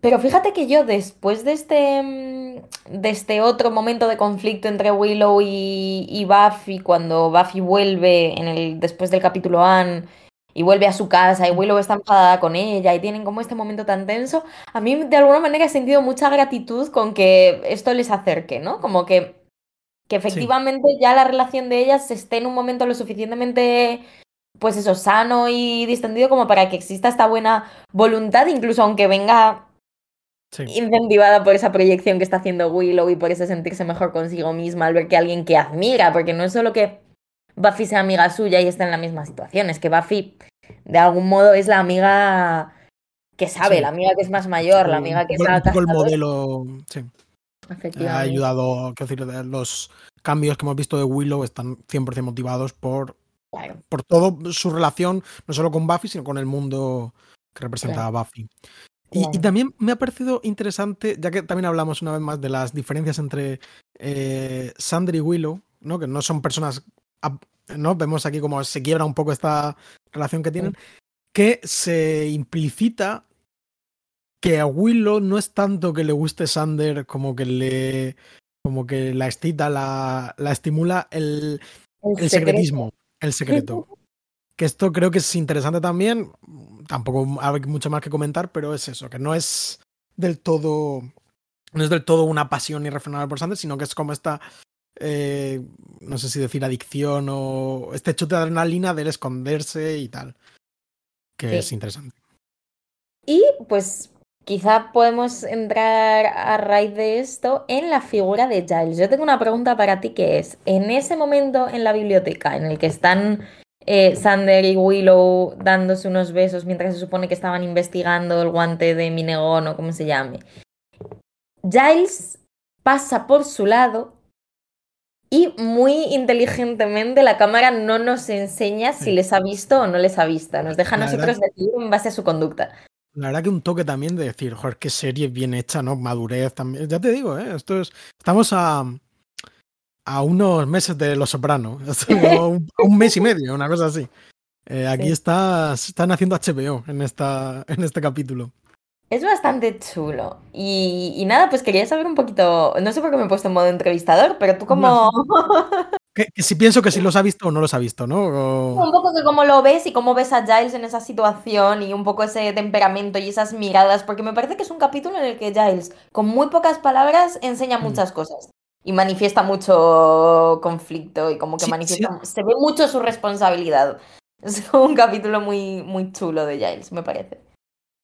Pero fíjate que yo después de este, mm, de este otro momento de conflicto entre Willow y, y Buffy, cuando Buffy vuelve en el, después del capítulo Anne y vuelve a su casa y Willow está enfadada con ella y tienen como este momento tan tenso, a mí de alguna manera he sentido mucha gratitud con que esto les acerque, ¿no? Como que, que efectivamente ya la relación de ellas esté en un momento lo suficientemente pues eso, sano y distendido como para que exista esta buena voluntad, incluso aunque venga Sí, incentivada por esa proyección que está haciendo Willow y por ese sentirse mejor consigo misma al ver que alguien que admira, porque no es solo que Buffy sea amiga suya y está en la misma situación, es que Buffy de algún modo es la amiga que sabe, Sí. la amiga que es más mayor, la amiga que poco el modelo, sí, ha Efectivamente. ayudado, quiero decir, de los cambios que hemos visto de Willow están 100% motivados por, Claro, por todo su relación, no solo con Buffy, sino con el mundo que representa a Buffy. Y, y claro. también me ha parecido interesante, ya que también hablamos una vez más de las diferencias entre eh, Sander y Willow, ¿no? que no son personas, ¿no? vemos aquí como se quiebra un poco esta relación que tienen, que se implicita que a Willow no es tanto que le guste Sander como que le como que la excita, la, la estimula el, El el secreto. secretismo, el secreto. Que esto creo que es interesante también. Tampoco hay mucho más que comentar, pero es eso, que no es del todo. No es del todo una pasión irrefrenable por Sanders, sino que es como esta. Eh, no sé si decir adicción o este chute de adrenalina del esconderse y tal. Que Sí. es interesante. Y pues quizá podemos entrar a raíz de esto en la figura de Giles. Yo tengo una pregunta para ti que es, en ese momento en la biblioteca en el que están eh, Sander y Willow dándose unos besos mientras se supone que estaban investigando el guante de Minegón o como se llame. Giles pasa por su lado y muy inteligentemente la cámara no nos enseña si les ha visto o no les ha visto. Nos deja a nosotros decir en base a su conducta. La verdad que un toque también de decir, joder, qué serie bien hecha, ¿no? Madurez también. Ya te digo, ¿eh? Esto es. Estamos a, a unos meses de Los Sopranos. <laughs> un, un mes y medio, una cosa así. Eh, aquí Sí. está, están haciendo HBO en, esta, en este capítulo. Es bastante chulo. Y, y nada, pues quería saber un poquito. No sé por qué me he puesto en modo entrevistador, pero tú como. <laughs> Que, que si pienso que si los ha visto o no los ha visto, ¿no? O- Un poco que cómo lo ves y cómo ves a Giles en esa situación y un poco ese temperamento y esas miradas, porque me parece que es un capítulo en el que Giles, con muy pocas palabras, enseña Mm. muchas cosas y manifiesta mucho conflicto y como que Sí, manifiesta, se ve mucho su responsabilidad. <laughs> Es un capítulo muy, muy chulo de Giles, me parece.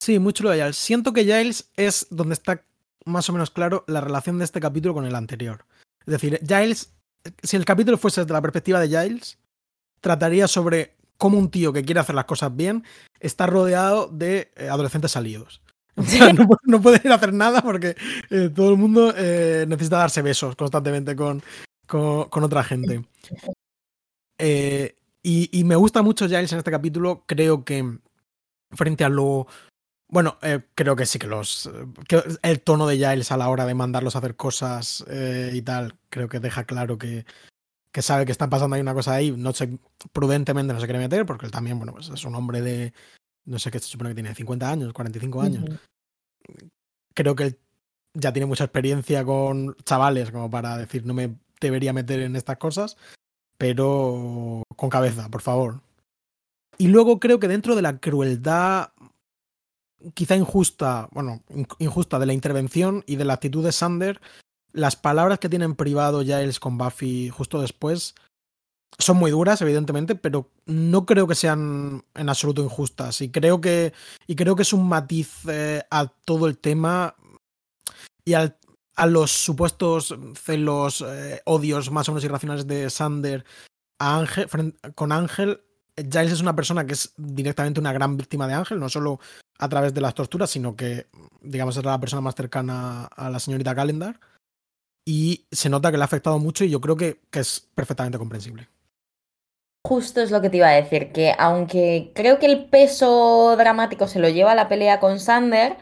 Sí, muy chulo de Giles. Siento que Giles es donde está más o menos claro la relación de este capítulo con el anterior. Es decir, Giles, si el capítulo fuese desde la perspectiva de Giles, trataría sobre cómo un tío que quiere hacer las cosas bien está rodeado de eh, adolescentes salidos. O sea, <laughs> no, puede- no puede ir a hacer nada porque eh, todo el mundo eh, necesita darse besos constantemente con, con, con otra gente. Eh, y, y me gusta mucho Giles en este capítulo. Creo que frente a lo. Bueno, eh, creo que sí que los. eh, que el tono de Giles a la hora de mandarlos a hacer cosas eh, y tal, creo que deja claro que, que sabe que está pasando ahí una cosa ahí. No sé, prudentemente no se quiere meter, porque él también, bueno, pues es un hombre de. No sé qué se supone que tiene, 50 años, 45 años. Ujú. Creo que él ya tiene mucha experiencia con chavales como para decir no me debería meter en estas cosas, pero con cabeza, por favor. Y luego creo que dentro de la crueldad quizá injusta, bueno, in- injusta de la intervención y de la actitud de Sander, las palabras que tiene en privado Giles con Buffy justo después son muy duras, evidentemente, pero no creo que sean en absoluto injustas. Y creo que, y creo que es un matiz eh, a todo el tema y al- a los supuestos celos, eh, odios más o menos irracionales de Sander a Ángel, con Ángel. Giles es una persona que es directamente una gran víctima de Ángel, no solo a través de las torturas, sino que, digamos, era la persona más cercana a la señorita Calendar. Y se nota que le ha afectado mucho y yo creo que, que es perfectamente comprensible. Justo es lo que te iba a decir, que aunque creo que el peso dramático se lo lleva la pelea con Sander,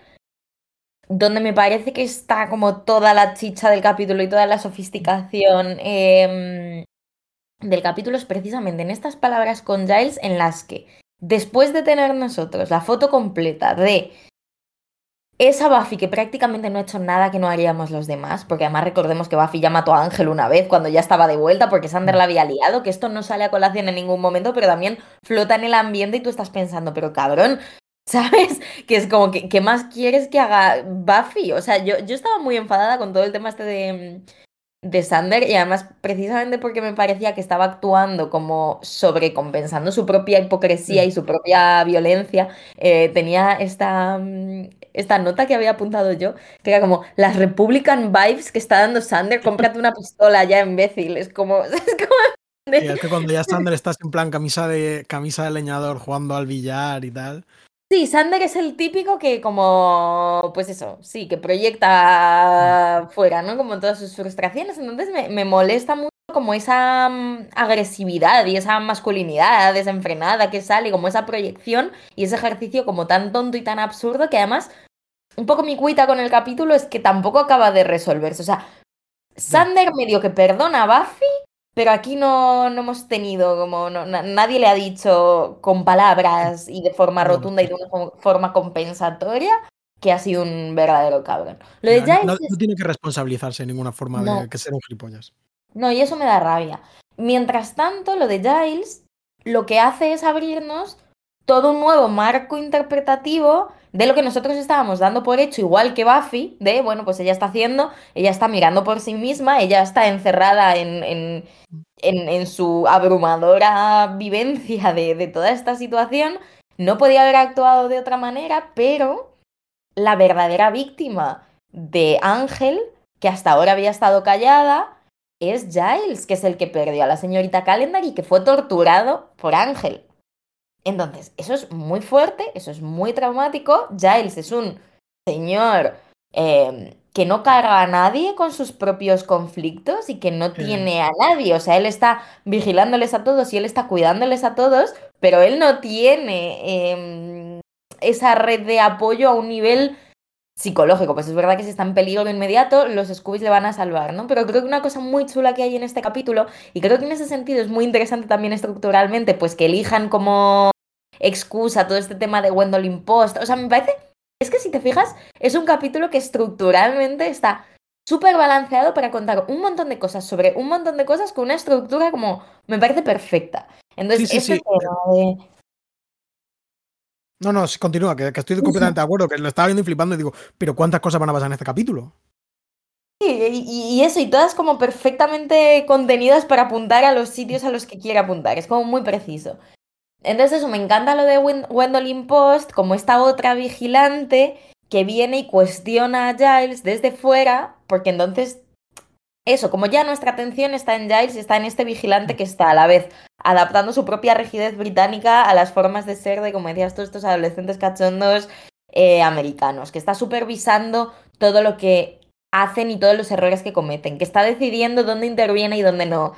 donde me parece que está como toda la chicha del capítulo y toda la sofisticación em, del capítulo es precisamente en estas palabras con Giles en las que, después de tener nosotros la foto completa de esa Buffy que prácticamente no ha hecho nada que no haríamos los demás, porque además recordemos que Buffy ya mató a Ángel una vez cuando ya estaba de vuelta porque Sander la había liado, que esto no sale a colación en ningún momento, pero también flota en el ambiente y tú estás pensando, pero cabrón, <laughs> ¿sabes? Que es como, que, ¿qué más quieres que haga Buffy? O sea, yo, yo estaba muy enfadada con todo el tema este de, de Sander y además precisamente porque me parecía que estaba actuando como sobrecompensando su propia hipocresía y su propia violencia, eh, tenía esta, mm, esta nota que había apuntado yo, que era como las Republican vibes que está dando Sander, cómprate una pistola ya, imbécil. Es como... <laughs> Es como Y es que cuando ya Sander estás en plan camisa de, camisa de leñador jugando al billar y tal. Sí, Sander es el típico que como, pues eso, sí, que proyecta fuera, ¿no? Como todas sus frustraciones. Entonces me, me molesta mucho como esa mm, agresividad y esa masculinidad desenfrenada que sale, como esa proyección y ese ejercicio como tan tonto y tan absurdo que además un poco mi cuita con el capítulo es que tampoco acaba de resolverse. O sea, Sander medio que perdona a Buffy, pero aquí no, no hemos tenido como no- na- nadie le ha dicho con palabras y de forma rotunda y de una fo- forma compensatoria que ha sido un verdadero cabrón. Lo de No, Giles no- es- no tiene que responsabilizarse de ninguna forma de que ser un gilipollas. No, y eso me da rabia. Mientras tanto, lo de Giles lo que hace es abrirnos todo un nuevo marco interpretativo de lo que nosotros estábamos dando por hecho, igual que Buffy, de, bueno, pues ella está haciendo, ella está mirando por sí misma, ella está encerrada en, en, en- su abrumadora vivencia de, de toda esta situación, no podía haber actuado de otra manera, pero la verdadera víctima de Ángel, que hasta ahora había estado callada, es Giles, que es el que perdió a la señorita Calendar y que fue torturado por Ángel. Entonces, eso es muy fuerte, eso es muy traumático. Giles es un señor eh, que no carga a nadie con sus propios conflictos y que no tiene a nadie. O sea, él está vigilándoles a todos y él está cuidándoles a todos, pero él no tiene eh, esa red de apoyo a un nivel psicológico. Pues es verdad que si está en peligro inmediato, los Scoobies le van a salvar, ¿no? Pero creo que una cosa muy chula que hay en este capítulo, y creo que en ese sentido es muy interesante también estructuralmente, pues que elijan como excusa todo este tema de Gwendolyn Post. O sea, me parece, es que si te fijas, es un capítulo que estructuralmente está súper balanceado para contar un montón de cosas sobre un montón de cosas con una estructura como me parece perfecta. Entonces, Sí, sí, este sí. tema de No, no, continúa, que, que estoy completamente de acuerdo, que lo estaba viendo y flipando y digo, pero ¿cuántas cosas van a pasar en este capítulo? Sí, y, y eso, y todas como perfectamente contenidas para apuntar a los sitios a los que quiere apuntar. Es como muy preciso. Entonces, eso, me encanta lo de Gwen- Gwendolyn Post, como esta otra vigilante que viene y cuestiona a Giles desde fuera, porque entonces, eso, como ya nuestra atención está en Giles está en este vigilante que está a la vez adaptando su propia rigidez británica a las formas de ser de, como decías tú, estos adolescentes cachondos eh, americanos, que está supervisando todo lo que hacen y todos los errores que cometen, que está decidiendo dónde interviene y dónde no,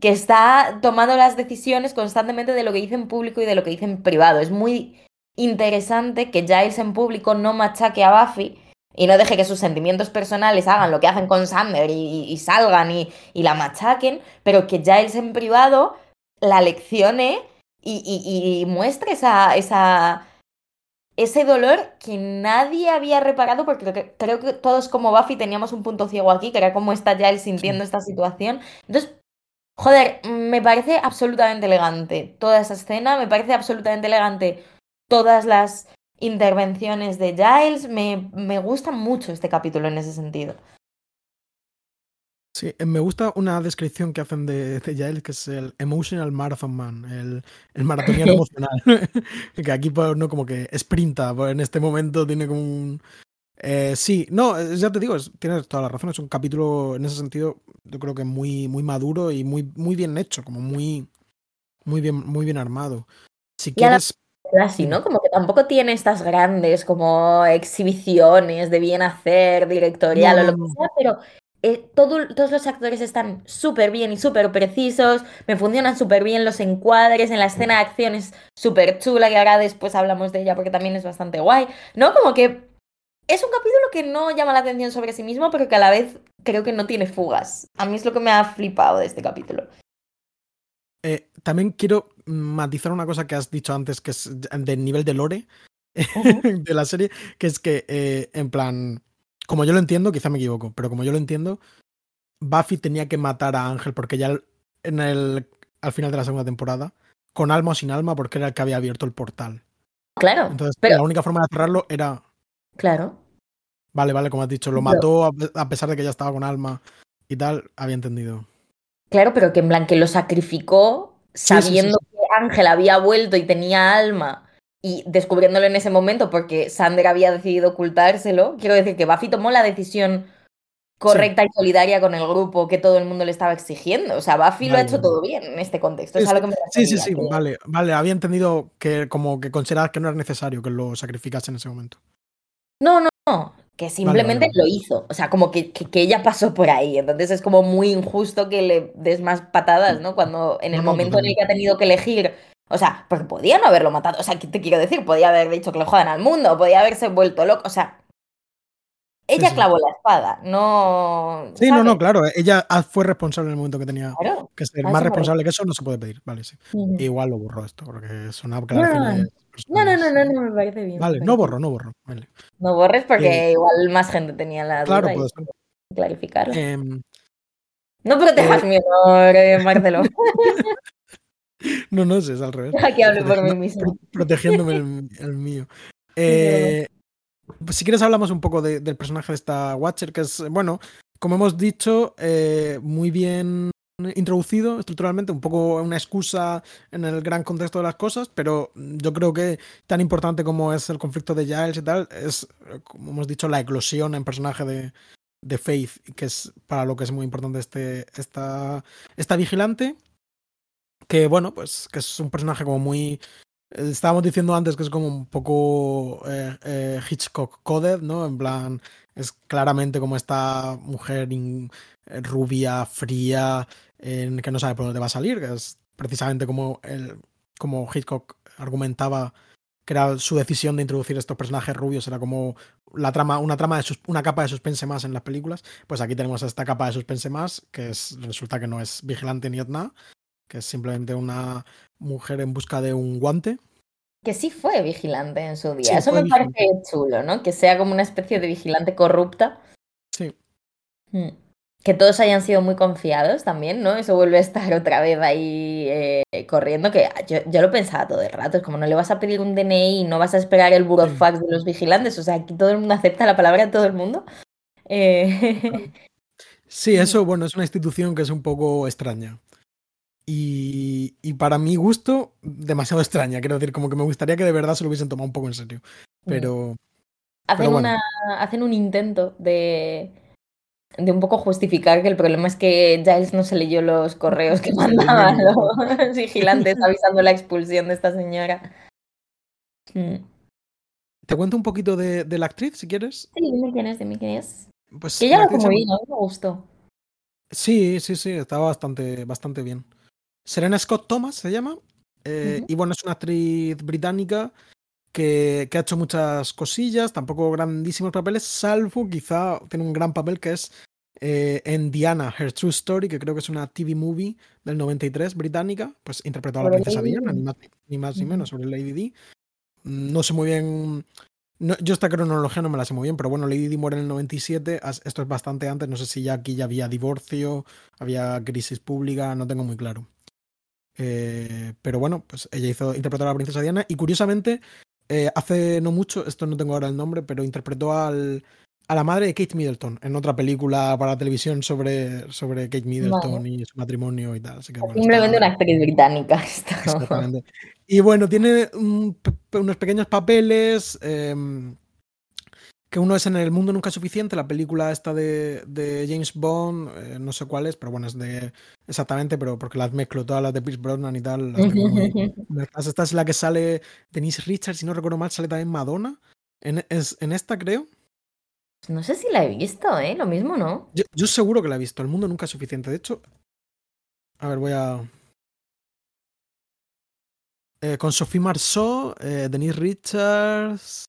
que está tomando las decisiones constantemente de lo que dice en público y de lo que dice en privado. Es muy interesante que Giles en público no machaque a Buffy y no deje que sus sentimientos personales hagan lo que hacen con Sander y, y salgan y, y la machaquen, pero que Giles en privado la leccione y, muestre esa, esa, ese dolor que nadie había reparado, porque creo que, creo que todos como Buffy teníamos un punto ciego aquí, que era cómo está Giles sintiendo esta situación. Entonces, joder, me parece absolutamente elegante toda esa escena, me parece absolutamente elegante todas las intervenciones de Giles, me, me gusta mucho este capítulo en ese sentido. Sí, eh, me gusta una descripción que hacen de, de Giles, que es el Emotional Marathon Man, el, el maratoniano <laughs> emocional. <laughs> que aquí, pues, no como que sprinta, pues, en este momento tiene como un. Eh, sí, no, ya te digo, es- tienes toda la razón. Es un capítulo en ese sentido, yo creo que muy, muy maduro y muy, muy bien hecho, como muy, muy bien, muy bien armado. Si Y quieres. Así, ¿no? Como que tampoco tiene estas grandes como exhibiciones de bien hacer, directorial No, o lo que sea, pero eh, todo- todos los actores están súper bien y súper precisos, me funcionan súper bien los encuadres, en la escena de acción es súper chula, que ahora después hablamos de ella porque también es bastante guay, ¿no? Como que es un capítulo que no llama la atención sobre sí mismo, pero que a la vez creo que no tiene fugas. A mí es lo que me ha flipado de este capítulo. Eh, también quiero matizar una cosa que has dicho antes, que es del nivel de lore <laughs> de la serie, que es que, eh, en plan, como yo lo entiendo, quizá me equivoco, pero como yo lo entiendo, Buffy tenía que matar a Ángel porque ya en el, al final de la segunda temporada, con alma o sin alma, porque era el que había abierto el portal. Claro, Entonces, pero la única forma de cerrarlo era, claro. vale, vale, como has dicho, lo mató a a pesar de que ya estaba con alma y tal, había entendido. Claro, pero que en plan que lo sacrificó Sí, sí, sí, sabiendo que Ángel había vuelto y tenía alma y descubriéndolo en ese momento porque Sander había decidido ocultárselo. Quiero decir que Buffy tomó la decisión correcta y solidaria con el grupo que todo el mundo le estaba exigiendo. O sea, Buffy lo ha hecho todo bien en este contexto. Sí, Es a lo que me Sí, sí, refería, sí, que- vale, vale, había entendido que como que considerabas que no era necesario que lo sacrificase en ese momento. No, no, no. Que simplemente vale. lo hizo. O sea, como que, que, que ella pasó por ahí. Entonces es como muy injusto que le des más patadas, ¿no? Cuando en el No, no, momento en el que ha tenido que elegir. O sea, porque podía no haberlo matado. O sea, ¿qué te quiero decir? Podía haber dicho que lo jodan al mundo, podía haberse vuelto loco. O sea, ella sí. clavó la espada, no. Sí, no, no, claro, ella ah, fue responsable en el momento que tenía Claro. que ser a más responsable que eso, no se puede pedir, vale, sí. Igual lo borró esto, porque son No, no, no, no, no, no, me parece bien. Vale, no borro, no borro. Vale. No borres porque Eh, igual más gente tenía la claro, duda y puede ser. clarificarlo. Em, No protejas eh, mi honor, Marcelo. no, no sé, es al revés. Deja <laughs> que hable por mí mismo. pro- protegiéndome el, el mío. <laughs> Eh, si quieres hablamos un poco de- del personaje de esta Watcher, que es, bueno, como hemos dicho, eh, muy bien introducido estructuralmente, un poco una excusa en el gran contexto de las cosas, pero yo creo que tan importante como es el conflicto de Giles y tal, es, eh, como hemos dicho, la eclosión en personaje de, de Faith, que es para lo que es muy importante este, esta, esta vigilante. Que bueno, pues que es un personaje como muy. Eh, Estábamos diciendo antes que es como un poco eh, eh, Hitchcock coded, ¿no? En plan, es claramente como esta mujer eh, rubia, fría, en que no sabe por dónde va a salir, que es precisamente como, el, como Hitchcock argumentaba que era su decisión de introducir estos personajes rubios, era como la trama, una trama de sus- una capa de suspense más en las películas. Pues aquí tenemos esta capa de suspense más, que es, resulta que no es vigilante ni nada, que es simplemente una mujer en busca de un guante. Que sí fue vigilante en su día. Sí, Eso me parece chulo, ¿no? Que sea como una especie de vigilante corrupta. Sí, Mm. Que todos hayan sido muy confiados también, ¿no? Eso vuelve a estar otra vez ahí eh, corriendo, que yo, yo lo pensaba todo el rato, es como no le vas a pedir un DNI, no vas a esperar el burofax de los vigilantes, o sea, aquí todo el mundo acepta la palabra de todo el mundo. Eh, <laughs> sí, eso, bueno, es una institución que es un poco extraña. Y, y para mi gusto, demasiado extraña. Quiero decir, como que me gustaría que de verdad se lo hubiesen tomado un poco en serio. Pero, hacen, pero bueno. una, hacen un intento de, de un poco justificar que el problema es que Giles no se leyó los correos que <laughs> mandaban los <laughs> vigilantes avisando la expulsión de esta señora. Mm. Te cuento un poquito de, de la actriz, si quieres. Sí, dime quién es, dime quién es. Pues Que ella la lo llama- bien, a mí me gustó. Sí, sí, sí, está bastante, bastante bien. Serena Scott Thomas se llama. eh. Y bueno, es una actriz británica que, que ha hecho muchas cosillas, tampoco grandísimos papeles, salvo quizá tiene un gran papel que es eh, en Diana, Her True Story, que creo que es una TV movie del 93 británica, pues interpretó a la princesa Diana, Di. ni más ni, más ni Ujú. menos, sobre Lady Di. Mm, No sé muy bien. no- yo esta cronología no me la sé muy bien, pero bueno, Lady Di muere en el 97. as- Esto es bastante antes. No sé si ya aquí ya había divorcio, había crisis pública, no tengo muy claro. Eh, pero bueno, pues ella hizo interpretó a la princesa Diana y curiosamente eh, hace no mucho, esto no tengo ahora el nombre, pero interpretó al, a la madre de Kate Middleton en otra película para televisión sobre, sobre Kate Middleton y su matrimonio y tal. Así que, bueno, Simplemente está- una actriz británica. <laughs> Exactamente. Y bueno, tiene un unos pequeños papeles. em, que uno es en El Mundo Nunca es Suficiente, la película esta de, de James Bond, eh, no sé cuál es, pero bueno, es de exactamente, pero porque las mezclo todas las de Pierce Brosnan y tal. Las muy, <laughs> esta es la que sale Denise Richards, si no recuerdo mal, sale también Madonna. En, es, en esta creo. No sé si la he visto, ¿eh? Lo mismo, ¿no? Yo, yo seguro que la he visto. El Mundo Nunca es Suficiente. De hecho, a ver, voy a. Eh, con Sophie Marceau, eh, Denise Richards,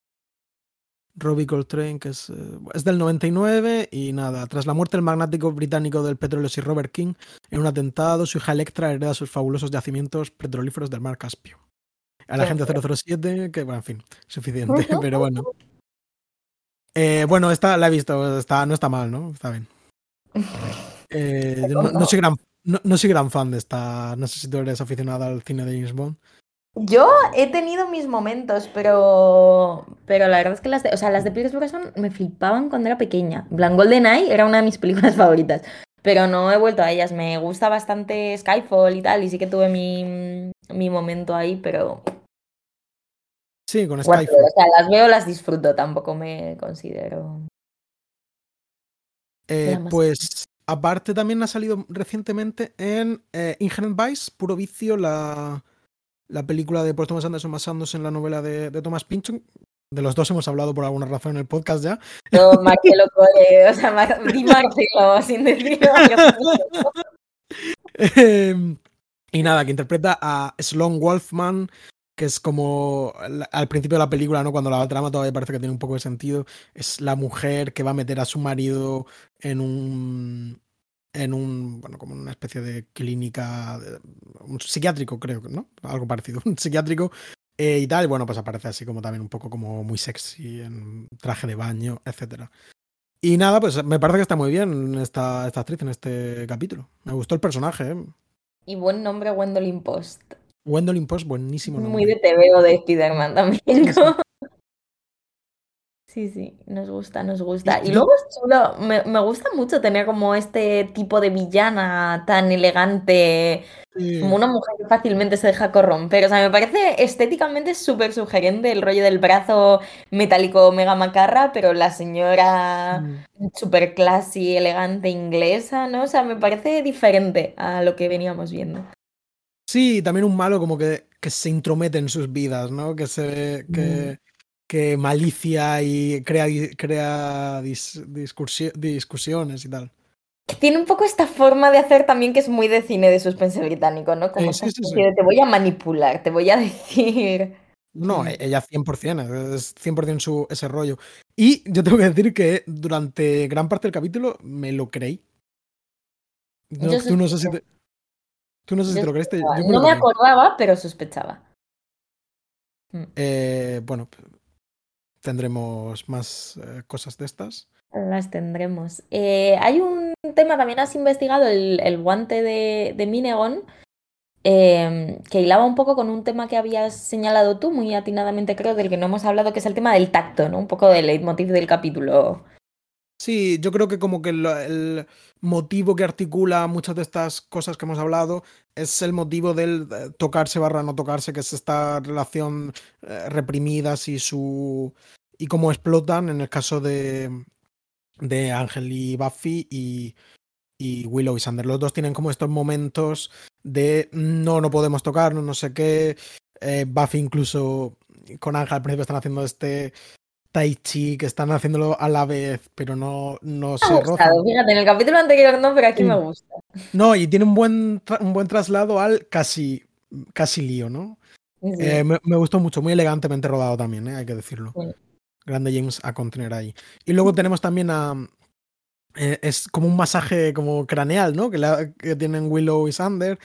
Robbie Coltrane, que es, eh, es del 99 y nada, tras la muerte del magnático británico del petróleo Sir Robert King en un atentado, su hija Electra hereda sus fabulosos yacimientos petrolíferos del mar Caspio. A la gente 007, que bueno, en fin, suficiente, <laughs> pero bueno. Eh, bueno, esta la he visto, está, no está mal, ¿no? Está bien. Eh, no soy gran, no, no soy gran fan de esta. No sé si tú eres aficionada al cine de James Bond. Yo he tenido mis momentos, pero, pero la verdad es que las de, o sea, las de Pierce Brosnan me flipaban cuando era pequeña. En plan, GoldenEye era una de mis <laughs> películas favoritas, pero no he vuelto a ellas. Me gusta bastante Skyfall y tal, y sí que tuve mi, mi momento ahí, pero Sí, con Skyfall. o sea, las veo, las disfruto, tampoco me considero. Eh, pues aparte también ha salido recientemente en eh, Inherent Vice, Puro Vicio, la, la película de Thomas Anderson basándose en la novela de, de Thomas Pynchon. De los dos hemos hablado por alguna razón en el podcast ya. Yo, Marcelo Core, o sea, di <laughs> Marcelo sin decirlo. <laughs> Eh, y nada, que interpreta a Sloan Wolfman, que es como al- al principio de la película, ¿no? Cuando la trama todavía parece que tiene un poco de sentido. Es la mujer que va a meter a su marido en un. En un. Bueno, como una especie de clínica. de- un psiquiátrico, creo, ¿no? Algo parecido. <laughs> Un psiquiátrico. eh, y tal. Y bueno, pues aparece así como también un poco como muy sexy, en traje de baño, etcétera. Y nada, pues me parece que está muy bien esta, esta actriz en este capítulo. Me gustó el personaje, ¿eh? Y buen nombre, Gwendolyn Post. Gwendolyn Post, buenísimo nombre. Muy de TVO de Spider-Man también. ¿no? Sí, sí, nos gusta, nos gusta. Y luego es chulo, me, me gusta mucho tener como este tipo de villana tan elegante, como Sí. una mujer que fácilmente se deja corromper. O sea, me parece estéticamente súper sugerente el rollo del brazo metálico mega macarra, pero la señora Mm. súper classy, elegante inglesa, ¿no? O sea, me parece diferente a lo que veníamos viendo. Sí, también un malo como que, que se intromete en sus vidas, ¿no? Que se Mm. que, que malicia y crea, crea dis- discursi- discusiones y tal. Tiene un poco esta forma de hacer también que es muy de cine de suspense británico, ¿no? Como sí, te voy a manipular, te voy a decir. No, e- ella 100%, es 100% su, ese rollo. Y yo tengo que decir que durante gran parte del capítulo me lo creí. No, tú no sé si te, tú no sé si te lo creíste, yo me No lo me acordaba, pero sospechaba. Mm. Eh, bueno, tendremos más eh, cosas de estas. Las tendremos. Eh, hay un tema, también has investigado el, guante de, de Minegon, eh, que hilaba un poco con un tema que habías señalado tú, muy atinadamente creo, del que no hemos hablado, que es el tema del tacto, ¿no? Un poco del leitmotiv del capítulo. Sí, yo creo que como que el motivo que articula muchas de estas cosas que hemos hablado es el motivo del eh, tocarse barra no tocarse, que es esta relación eh, reprimida y su y cómo explotan en el caso de, de Ángel y Buffy y, y Willow y Sander. Los dos tienen como estos momentos de no, no podemos tocarnos, no sé qué. Eh, Buffy incluso con Ángel al principio están haciendo este Tai Chi, que están haciéndolo a la vez, pero no, no Me ha se rozan. gustado, fíjate, en el capítulo anterior no, pero aquí Sí. me gusta. No, y tiene un buen, un buen traslado al casi, casi lío, ¿no? Sí. Eh, me, me gustó mucho, muy elegantemente rodado también, ¿eh? hay que decirlo. Sí. Grande James a contener ahí. Y luego tenemos también a. eh, es como un masaje como craneal, ¿no? Que, la- que tienen Willow y Sander.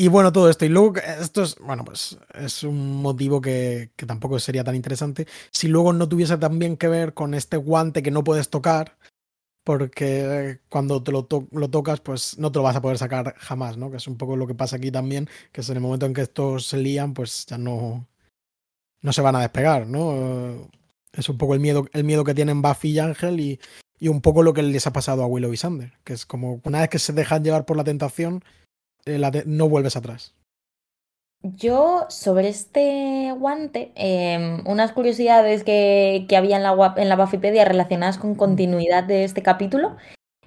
Y bueno, todo esto. Y luego, esto es, bueno, pues es un motivo que, que tampoco sería tan interesante si luego no tuviese también que ver con este guante que no puedes tocar, porque cuando te lo, to- lo tocas, pues no te lo vas a poder sacar jamás, ¿no? Que es un poco lo que pasa aquí también, que es en el momento en que estos se lían, pues ya no, no se van a despegar, ¿no? Es un poco el miedo, el miedo que tienen Buffy y Ángel y, y un poco lo que les ha pasado a Willow y Sander, que es como una vez que se dejan llevar por la tentación, la te- no vuelves atrás. Yo, sobre este guante, em, unas curiosidades que, que había en la, en la Buffypedia relacionadas con continuidad de este capítulo.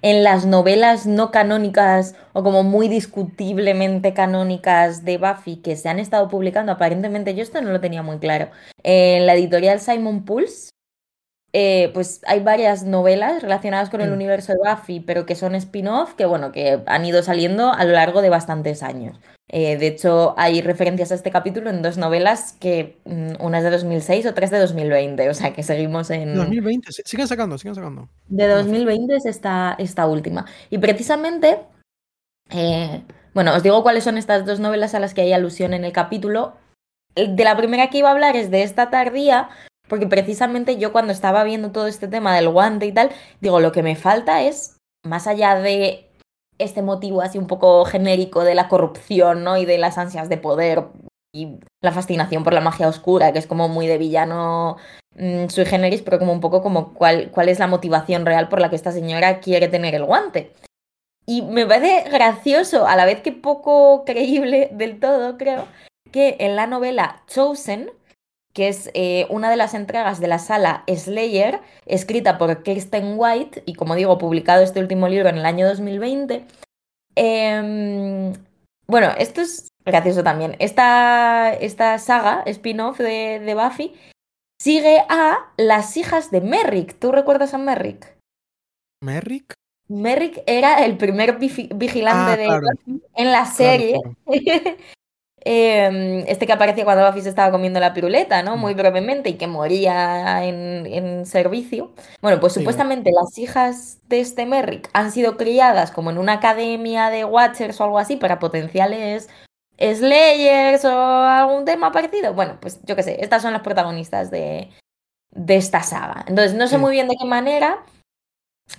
En las novelas no canónicas o como muy discutiblemente canónicas de Buffy que se han estado publicando, aparentemente yo esto no lo tenía muy claro. En la editorial Simon Pulse, eh, pues hay varias novelas relacionadas con el Mm. universo de Buffy, pero que son spin-off, que bueno, que han ido saliendo a lo largo de bastantes años. Eh, de hecho, hay referencias a este capítulo en dos novelas que mm, una es de 2006, otra es de 2020, o sea que seguimos en... 2020, sí- siguen sacando, siguen sacando. De 2020 es esta, esta última. Y precisamente, eh, bueno, os digo cuáles son estas dos novelas a las que hay alusión en el capítulo. De la primera que iba a hablar es de esta tardía, porque precisamente yo cuando estaba viendo todo este tema del guante y tal, digo, lo que me falta es, más allá de este motivo así un poco genérico de la corrupción, ¿no? Y de las ansias de poder y la fascinación por la magia oscura, que es como muy de villano mm, sui generis, pero como un poco como cuál, cuál es la motivación real por la que esta señora quiere tener el guante. Y me parece gracioso, a la vez que poco creíble del todo, creo, que en la novela Chosen, que es eh, una de las entregas de la sala Slayer, escrita por Kirsten White, y como digo, publicado este último libro en el año 2020. em, bueno, esto es gracioso también. Esta, esta saga, spin-off de, de Buffy, sigue a las hijas de Merrick. ¿Tú recuerdas a Merrick? ¿Merrick? Merrick era el primer vigi- vigilante Ah, de. Buffy en la Claro, serie. claro. <laughs> Em, este que aparecía cuando Buffy se estaba comiendo la piruleta, ¿no? Muy brevemente y que moría en, en servicio. Bueno, pues Sí, supuestamente las hijas de este Merrick han sido criadas como en una academia de Watchers o algo así para potenciales Slayers o algún tema parecido. Bueno, pues yo qué sé, estas son las protagonistas de, de esta saga. Entonces, no sé Sí. muy bien de qué manera,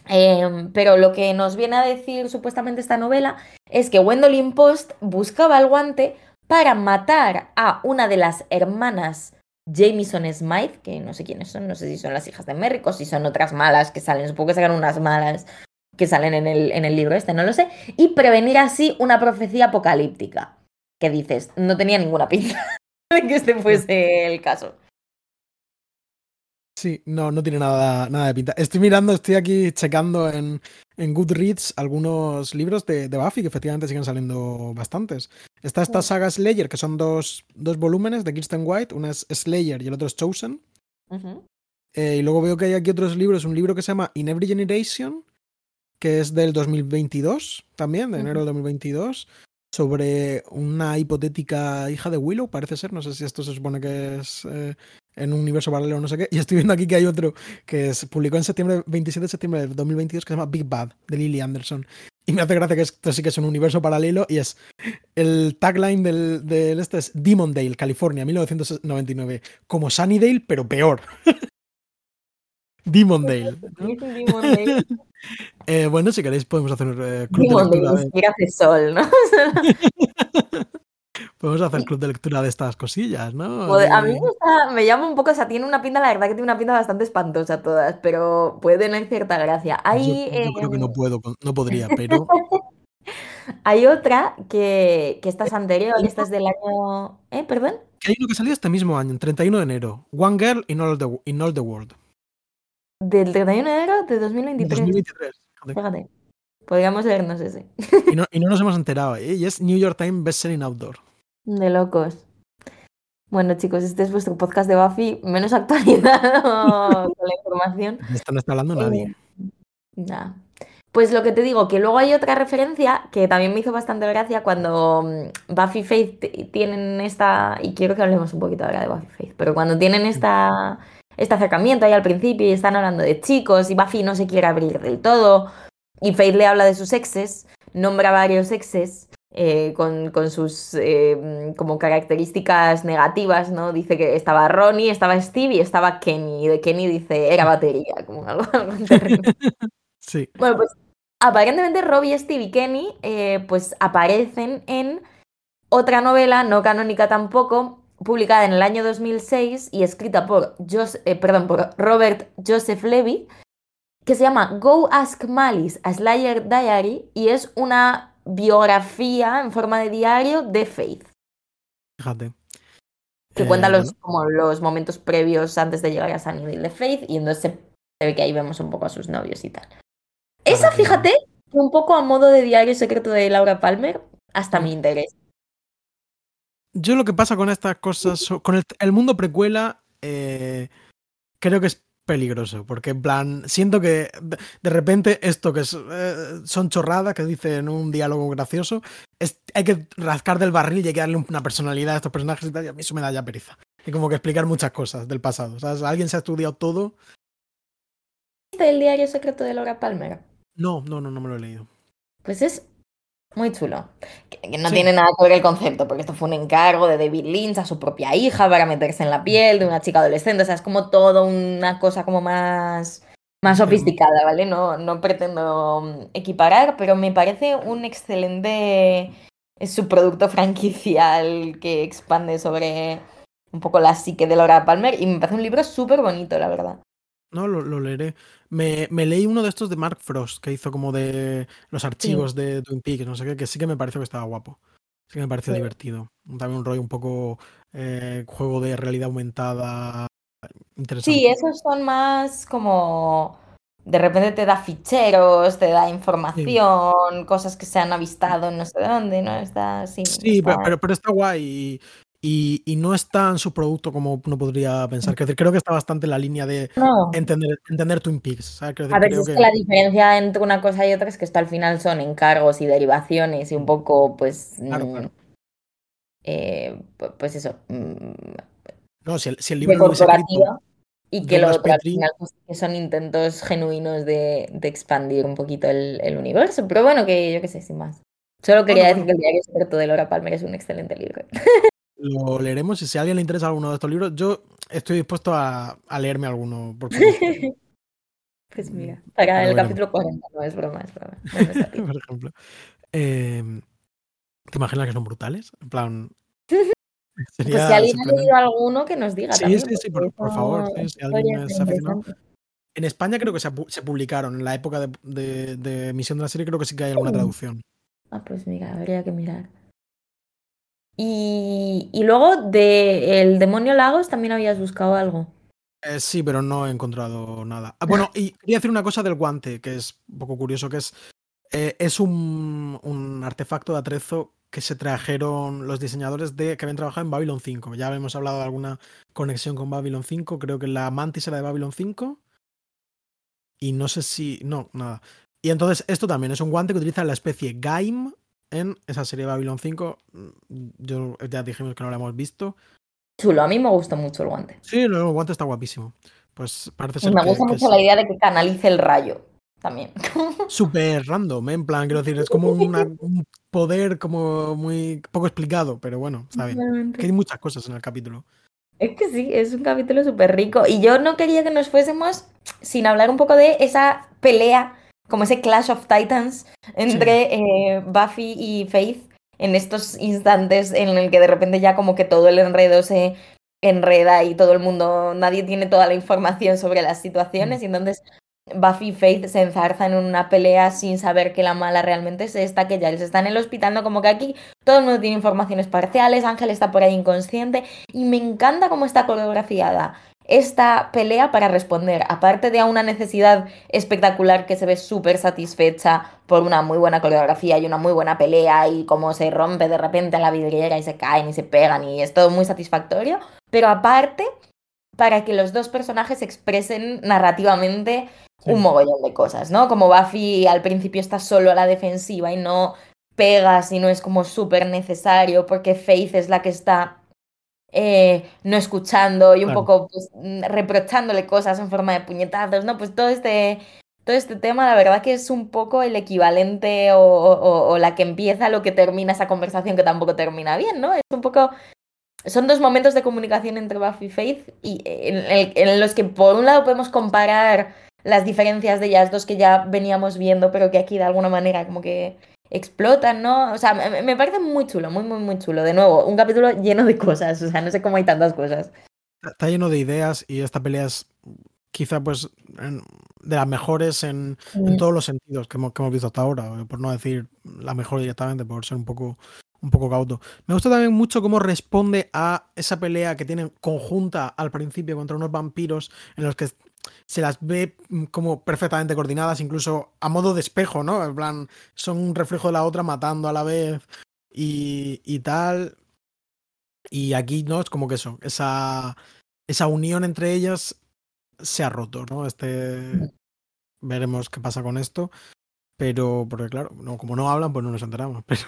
em, pero lo que nos viene a decir supuestamente esta novela es que Gwendolyn Post buscaba el guante para matar a una de las hermanas Jameson Smythe, que no sé quiénes son, no sé si son las hijas de Merrick o si son otras malas que salen, supongo que sacan unas malas que salen en el, en el libro este, no lo sé, y prevenir así una profecía apocalíptica, que dices, no tenía ninguna pinta <laughs> de que este fuese el caso. Sí, no, no tiene nada, nada de pinta. Estoy mirando, estoy aquí checando en, en Goodreads algunos libros de, Buffy que efectivamente siguen saliendo bastantes. Está esta saga Slayer, que son dos, dos volúmenes de Kirsten White, una es Slayer y el otro es Chosen. Uh -huh. eh, y luego veo que hay aquí otros libros, un libro que se llama In Every Generation, que es del 2022 también, de enero del 2022, sobre una hipotética hija de Willow, parece ser, no sé si esto se supone que es eh, en un universo paralelo o no sé qué, <laughs> y estoy viendo aquí que hay otro que se publicó en septiembre, 27 de septiembre del 2022 que se llama Big Bad, de Lily Anderson. Y me hace gracia que esto sí que es un universo paralelo y es el tagline del, del este es Demondale, California, 1999, como Sunnydale, pero peor. <laughs> Demondale. Demondale. <laughs> eh, bueno, si queréis podemos hacer eh, club Demondale, de sol, ¿no? <laughs> podemos hacer club de lectura de estas cosillas, ¿no? Joder, a mí me, está, me, llama un poco, o sea, tiene una pinta, la verdad que tiene una pinta bastante espantosa todas, pero puede tener cierta gracia. Hay, yo, yo eh... creo que no puedo, no podría, <laughs> pero... Hay otra que, que esta es anterior, y esta es del año... ¿Eh? ¿Perdón? Que hay uno que salió este mismo año, el 31 de enero. One Girl in All the, in all the World. Del 31 de enero de 2023. 2023. Fíjate. Fíjate. Podríamos leernos ese. Y no, y no, nos hemos enterado, ¿eh? Y es New York Times Bestselling Outdoor. De locos. Bueno, chicos, este es vuestro podcast de Buffy, menos <laughs> actualizado <laughs> con la información. De esto no está hablando nadie. Eh, nah. Pues lo que te digo, que luego hay otra referencia que también me hizo bastante gracia cuando mm, Buffy y Faith tienen esta, y quiero que hablemos un poquito ahora de Buffy y Faith, pero cuando tienen esta, este acercamiento ahí al principio y están hablando de chicos y Buffy no se quiere abrir del todo y Faith le habla de sus exes, nombra varios exes eh, con, con, sus eh, como características negativas, ¿no? Dice que estaba Ronnie, estaba Steve y estaba Kenny. Y de Kenny dice era batería, como algo, <laughs> algo terrible. <laughs> Sí. Bueno, pues aparentemente Robbie, Steve y Kenny eh, pues aparecen en otra novela, no canónica tampoco, publicada en el año 2006 y escrita por, Jos perdón, por Robert Joseph Levy, que se llama Go Ask Malice, a Slayer Diary, y es una biografía en forma de diario de Faith. Fíjate. Que Eh, cuenta los, bueno. como los momentos previos antes de llegar a Sunnydale de Faith, y entonces se, se ve que ahí vemos un poco a sus novios y tal. Esa, que- fíjate, un poco a modo de diario secreto de Laura Palmer, hasta Mm. mi interés. Yo lo que pasa con estas cosas, con el, el mundo precuela, eh, creo que es peligroso, porque en plan, siento que de, repente esto que es, eh, son chorradas que dicen un diálogo gracioso, es, hay que rascar del barril y hay que darle una personalidad a estos personajes y tal, y a mí eso me da ya pereza. Y como que explicar muchas cosas del pasado. ¿sabes? Alguien se ha estudiado todo. ¿Viste el diario secreto de Laura Palmer? No, no, no, no me lo he leído. Pues es muy chulo. Que, que no Sí. tiene nada que ver el concepto, porque esto fue un encargo de David Lynch a su propia hija para meterse en la piel de una chica adolescente. O sea, es como todo una cosa como más, más sofisticada, ¿vale? No, no pretendo equiparar, pero me parece un excelente subproducto franquicial que expande sobre un poco la psique de Laura Palmer y me parece un libro súper bonito, la verdad. No, lo, lo leeré. Me, me leí uno de estos de Mark Frost, que hizo como de los archivos de Twin Peaks, no sé qué, que sí que me pareció que estaba guapo. Sí que me pareció Sí. divertido. También un rollo un poco eh, juego de realidad aumentada interesante. Sí, esos son más como de repente te da ficheros, te da información, cosas que se han avistado en no sé dónde, ¿no? Está sí. Sí, está- pero, pero está guay y, no es tan subproducto como uno podría pensar. Decir, creo que está bastante en la línea de No. entender, entender Twin Peaks. A ver, creo es que la diferencia entre una cosa y otra es que esto al final son encargos y derivaciones y un poco, pues, Claro, mm, claro. eh, pu- pues eso, mm, No, si el, si el de libro corporativa y que lo otro al final pues, que son intentos genuinos de, de expandir un poquito el, el universo. Pero bueno, que yo qué sé, sin más. Solo quería Bueno, decir que el diario secreto de Laura Palmer es un excelente libro. Lo leeremos y si a alguien le interesa alguno de estos libros, yo estoy dispuesto a, a leerme alguno. <laughs> Pues mira, para Pero el capítulo 40, no es broma, es broma. No, <laughs> por ejemplo. Eh, ¿Te imaginas que son brutales? En plan, <laughs> Pues si alguien ha leído alguno, que nos diga sí, también. Sí, sí, por, favor. si alguien es aficionado. En España creo que se, publicaron, en la época de, emisión de la serie creo que sí que hay alguna traducción. Ah, pues mira, habría que mirar. Y, luego de Demonio Lagos también habías buscado algo. Eh, sí, pero no he encontrado nada. Ah, bueno, y quería decir una cosa del guante, que es un poco curioso, que es, eh, es un, un, artefacto de atrezo que se trajeron los diseñadores de que habían trabajado en Babylon 5. Ya hemos hablado de alguna conexión con Babylon 5, creo que la Mantis era de Babylon 5. Y no sé si... No, nada. Y entonces esto también es un guante que utiliza la especie Gaim en esa serie de Babylon 5. Yo ya dijimos que no la hemos visto. Chulo, a mí me gusta mucho el guante. Sí, el guante está guapísimo. Pues parece ser. Me gusta mucho la idea de que canalice el rayo también. <laughs> Súper random, ¿eh? en plan, quiero decir, es como <laughs> un poder como muy poco explicado, pero bueno, ¿sabes? Que hay muchas cosas en el capítulo. Es que sí, es un capítulo súper rico. Y yo no quería que nos fuésemos sin hablar un poco de esa pelea, como ese Clash of Titans entre eh, Buffy y Faith en estos instantes en el que de repente ya como que todo el enredo se enreda y todo el mundo, nadie tiene toda la información sobre las situaciones mm. y entonces Buffy y Faith se enzarzan en una pelea sin saber que la mala realmente es esta, que ya les están en el hospital, ¿no? Como que aquí todo el mundo tiene informaciones parciales, Ángel está por ahí inconsciente y me encanta cómo está coreografiada esta pelea para responder, aparte de a una necesidad espectacular que se ve súper satisfecha por una muy buena coreografía y una muy buena pelea y cómo se rompe de repente la vidriera y se caen y se pegan y es todo muy satisfactorio, pero aparte para que los dos personajes expresen narrativamente un mogollón de cosas, ¿no? Como Buffy al principio está solo a la defensiva y no pega si no es como súper necesario, porque Faith es la que está eh, no escuchando y un poco pues, mm, reprochándole cosas en forma de puñetazos, ¿no? Pues todo este, todo este tema, la verdad que es un poco el equivalente o, la que empieza lo que termina esa conversación que tampoco termina bien, ¿no? Es un poco son dos momentos de comunicación entre Buffy y Faith y en, los que por un lado podemos comparar las diferencias de ellas dos que ya veníamos viendo, pero que aquí de alguna manera como que explotan, ¿no? O sea, me, parece muy chulo, muy, muy, muy chulo. De nuevo, un capítulo lleno de cosas, o sea, no sé cómo hay tantas cosas. Está lleno de ideas y esta pelea es quizá pues de las mejores en, mm. todos los sentidos que hemos, que hemos, visto hasta ahora, por no decir la mejor directamente, por ser un poco un poco cauto. Me gusta también mucho cómo responde a esa pelea que tienen conjunta al principio contra unos vampiros en los que se las ve mm, como perfectamente coordinadas, incluso a modo de espejo, ¿no? En plan, son un reflejo de la otra matando a la vez y, tal. Y aquí, ¿no? Es como que eso, esa, esa unión entre ellas se ha roto, ¿no? Este. Veremos qué pasa con esto. Pero, porque claro, no, como no hablan, pues no nos enteramos. <laughs> Pero.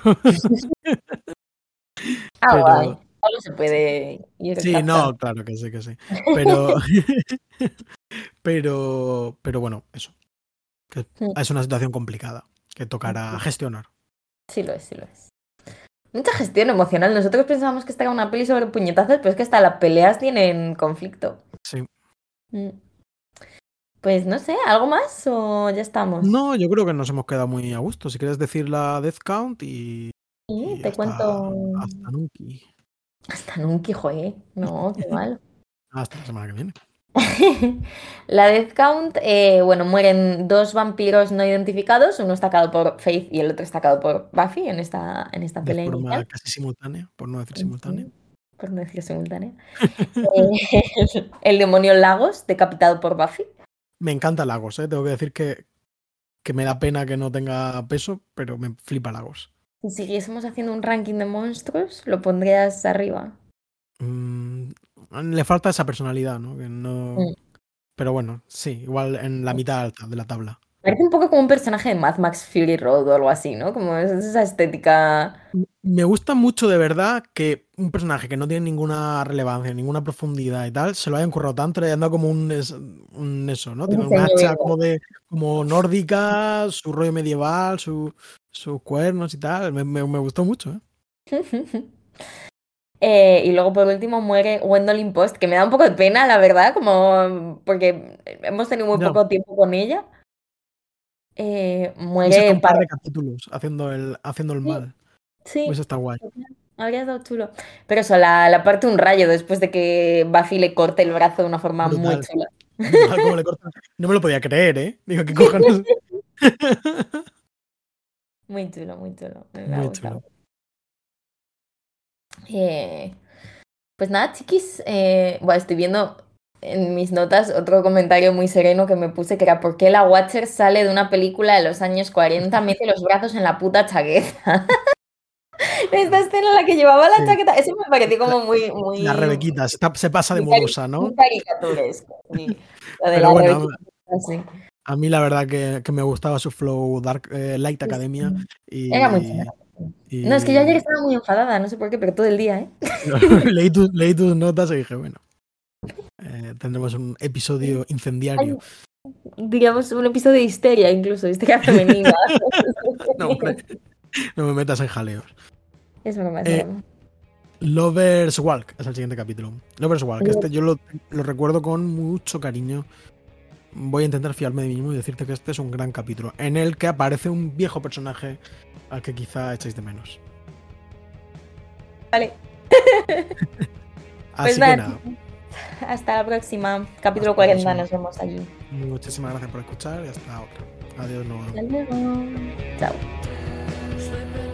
ah, Solo se puede ir. Sí, no, claro que sí, que sí. Pero. <laughs> <laughs> Pero, pero bueno, eso. Es una situación complicada que tocará gestionar. Sí lo es, sí lo es. Mucha gestión emocional. Nosotros pensábamos que esta era una peli sobre puñetazos, pero es que hasta las peleas tienen conflicto. Sí. Mm. Pues no sé, ¿algo más o ya estamos? No, yo creo que nos hemos quedado muy a gusto. Si quieres decir la Death Count y. Sí, te cuento. Hasta Nunki. Hasta Nunki, joder. No, qué <laughs> mal. Hasta la semana que viene. <laughs> la Death Count, eh, bueno, mueren dos vampiros no identificados, uno estacado por Faith y el otro estacado por Buffy en esta, en esta pelea. De forma casi simultánea, por no decir simultánea. Por no decir simultánea. <laughs> Eh, <laughs> el, demonio Lagos, decapitado por Buffy. Me encanta Lagos, ¿eh? tengo que decir que, que me da pena que no tenga peso, pero me flipa Lagos. Si siguiésemos haciendo un ranking de monstruos, ¿lo pondrías arriba? Mm, le falta esa personalidad, ¿no? Que no... Mm. Pero bueno, sí, igual en la mitad alta de la tabla. Parece un poco como un personaje de Mad Max Fury Road o algo así, ¿no? Como esa estética. Me gusta mucho de verdad que un personaje que no tiene ninguna relevancia, ninguna profundidad y tal, se lo hayan currado tanto, le hayan dado como un, eso, ¿no? Tiene una hacha como de como nórdica, su rollo medieval, sus cuernos y tal. Me, me, me gustó mucho, ¿eh? <laughs> Eh, y luego por último muere Gwendolyn Post, que me da un poco de pena, la verdad, como porque hemos tenido muy poco tiempo con ella. Eh, muere un par de capítulos haciendo el, haciendo el mal. Sí. Pues está guay. Habría dado chulo. Pero eso, la, la parte un rayo después de que Buffy le corte el brazo de una forma muy chula. Brutal le. No me lo podía creer, ¿eh? Digo, ¿qué cojones? <laughs> Muy chulo, muy chulo. Me, me ha Muy chulo. Eh, pues nada, chiquis. eh, bueno, estoy viendo en mis notas otro comentario muy sereno que me puse que era ¿por qué la Watcher sale de una película de los años 40, mete los brazos en la puta chaqueta? <laughs> Esta escena en la que llevaba la Sí. chaqueta, eso me pareció como muy, muy, La Rebequita se, se pasa de modosa, ¿no? muy caricaturesco. sí. <laughs> Lo de Pero la bueno, Rebequita, sí. a mí la verdad que, que me gustaba su flow Dark eh, Light Academia. Y, Era muy chula. Y- No, es que yo ayer estaba muy enfadada, no sé por qué, pero todo el día, ¿eh? <laughs> leí, tus- leí tus <laughs> notas y dije, bueno, eh, tendremos un episodio incendiario. Diríamos un episodio de histeria, incluso, histeria <laughs> femenina. No, no me metas en jaleos. Es broma, es Eh. Lovers Walk es el siguiente capítulo. Lovers Walk, este yo lo, lo recuerdo con mucho cariño. Voy a intentar fiarme de mí mismo y decirte que este es un gran capítulo en el que aparece un viejo personaje al que quizá echáis de menos. Vale, <laughs> Así que nada, hasta la próxima. Capítulo Hasta la 40, próxima. nos vemos allí. muchísimas gracias por escuchar y hasta otra. Adiós, Noah. Hasta luego. Chao.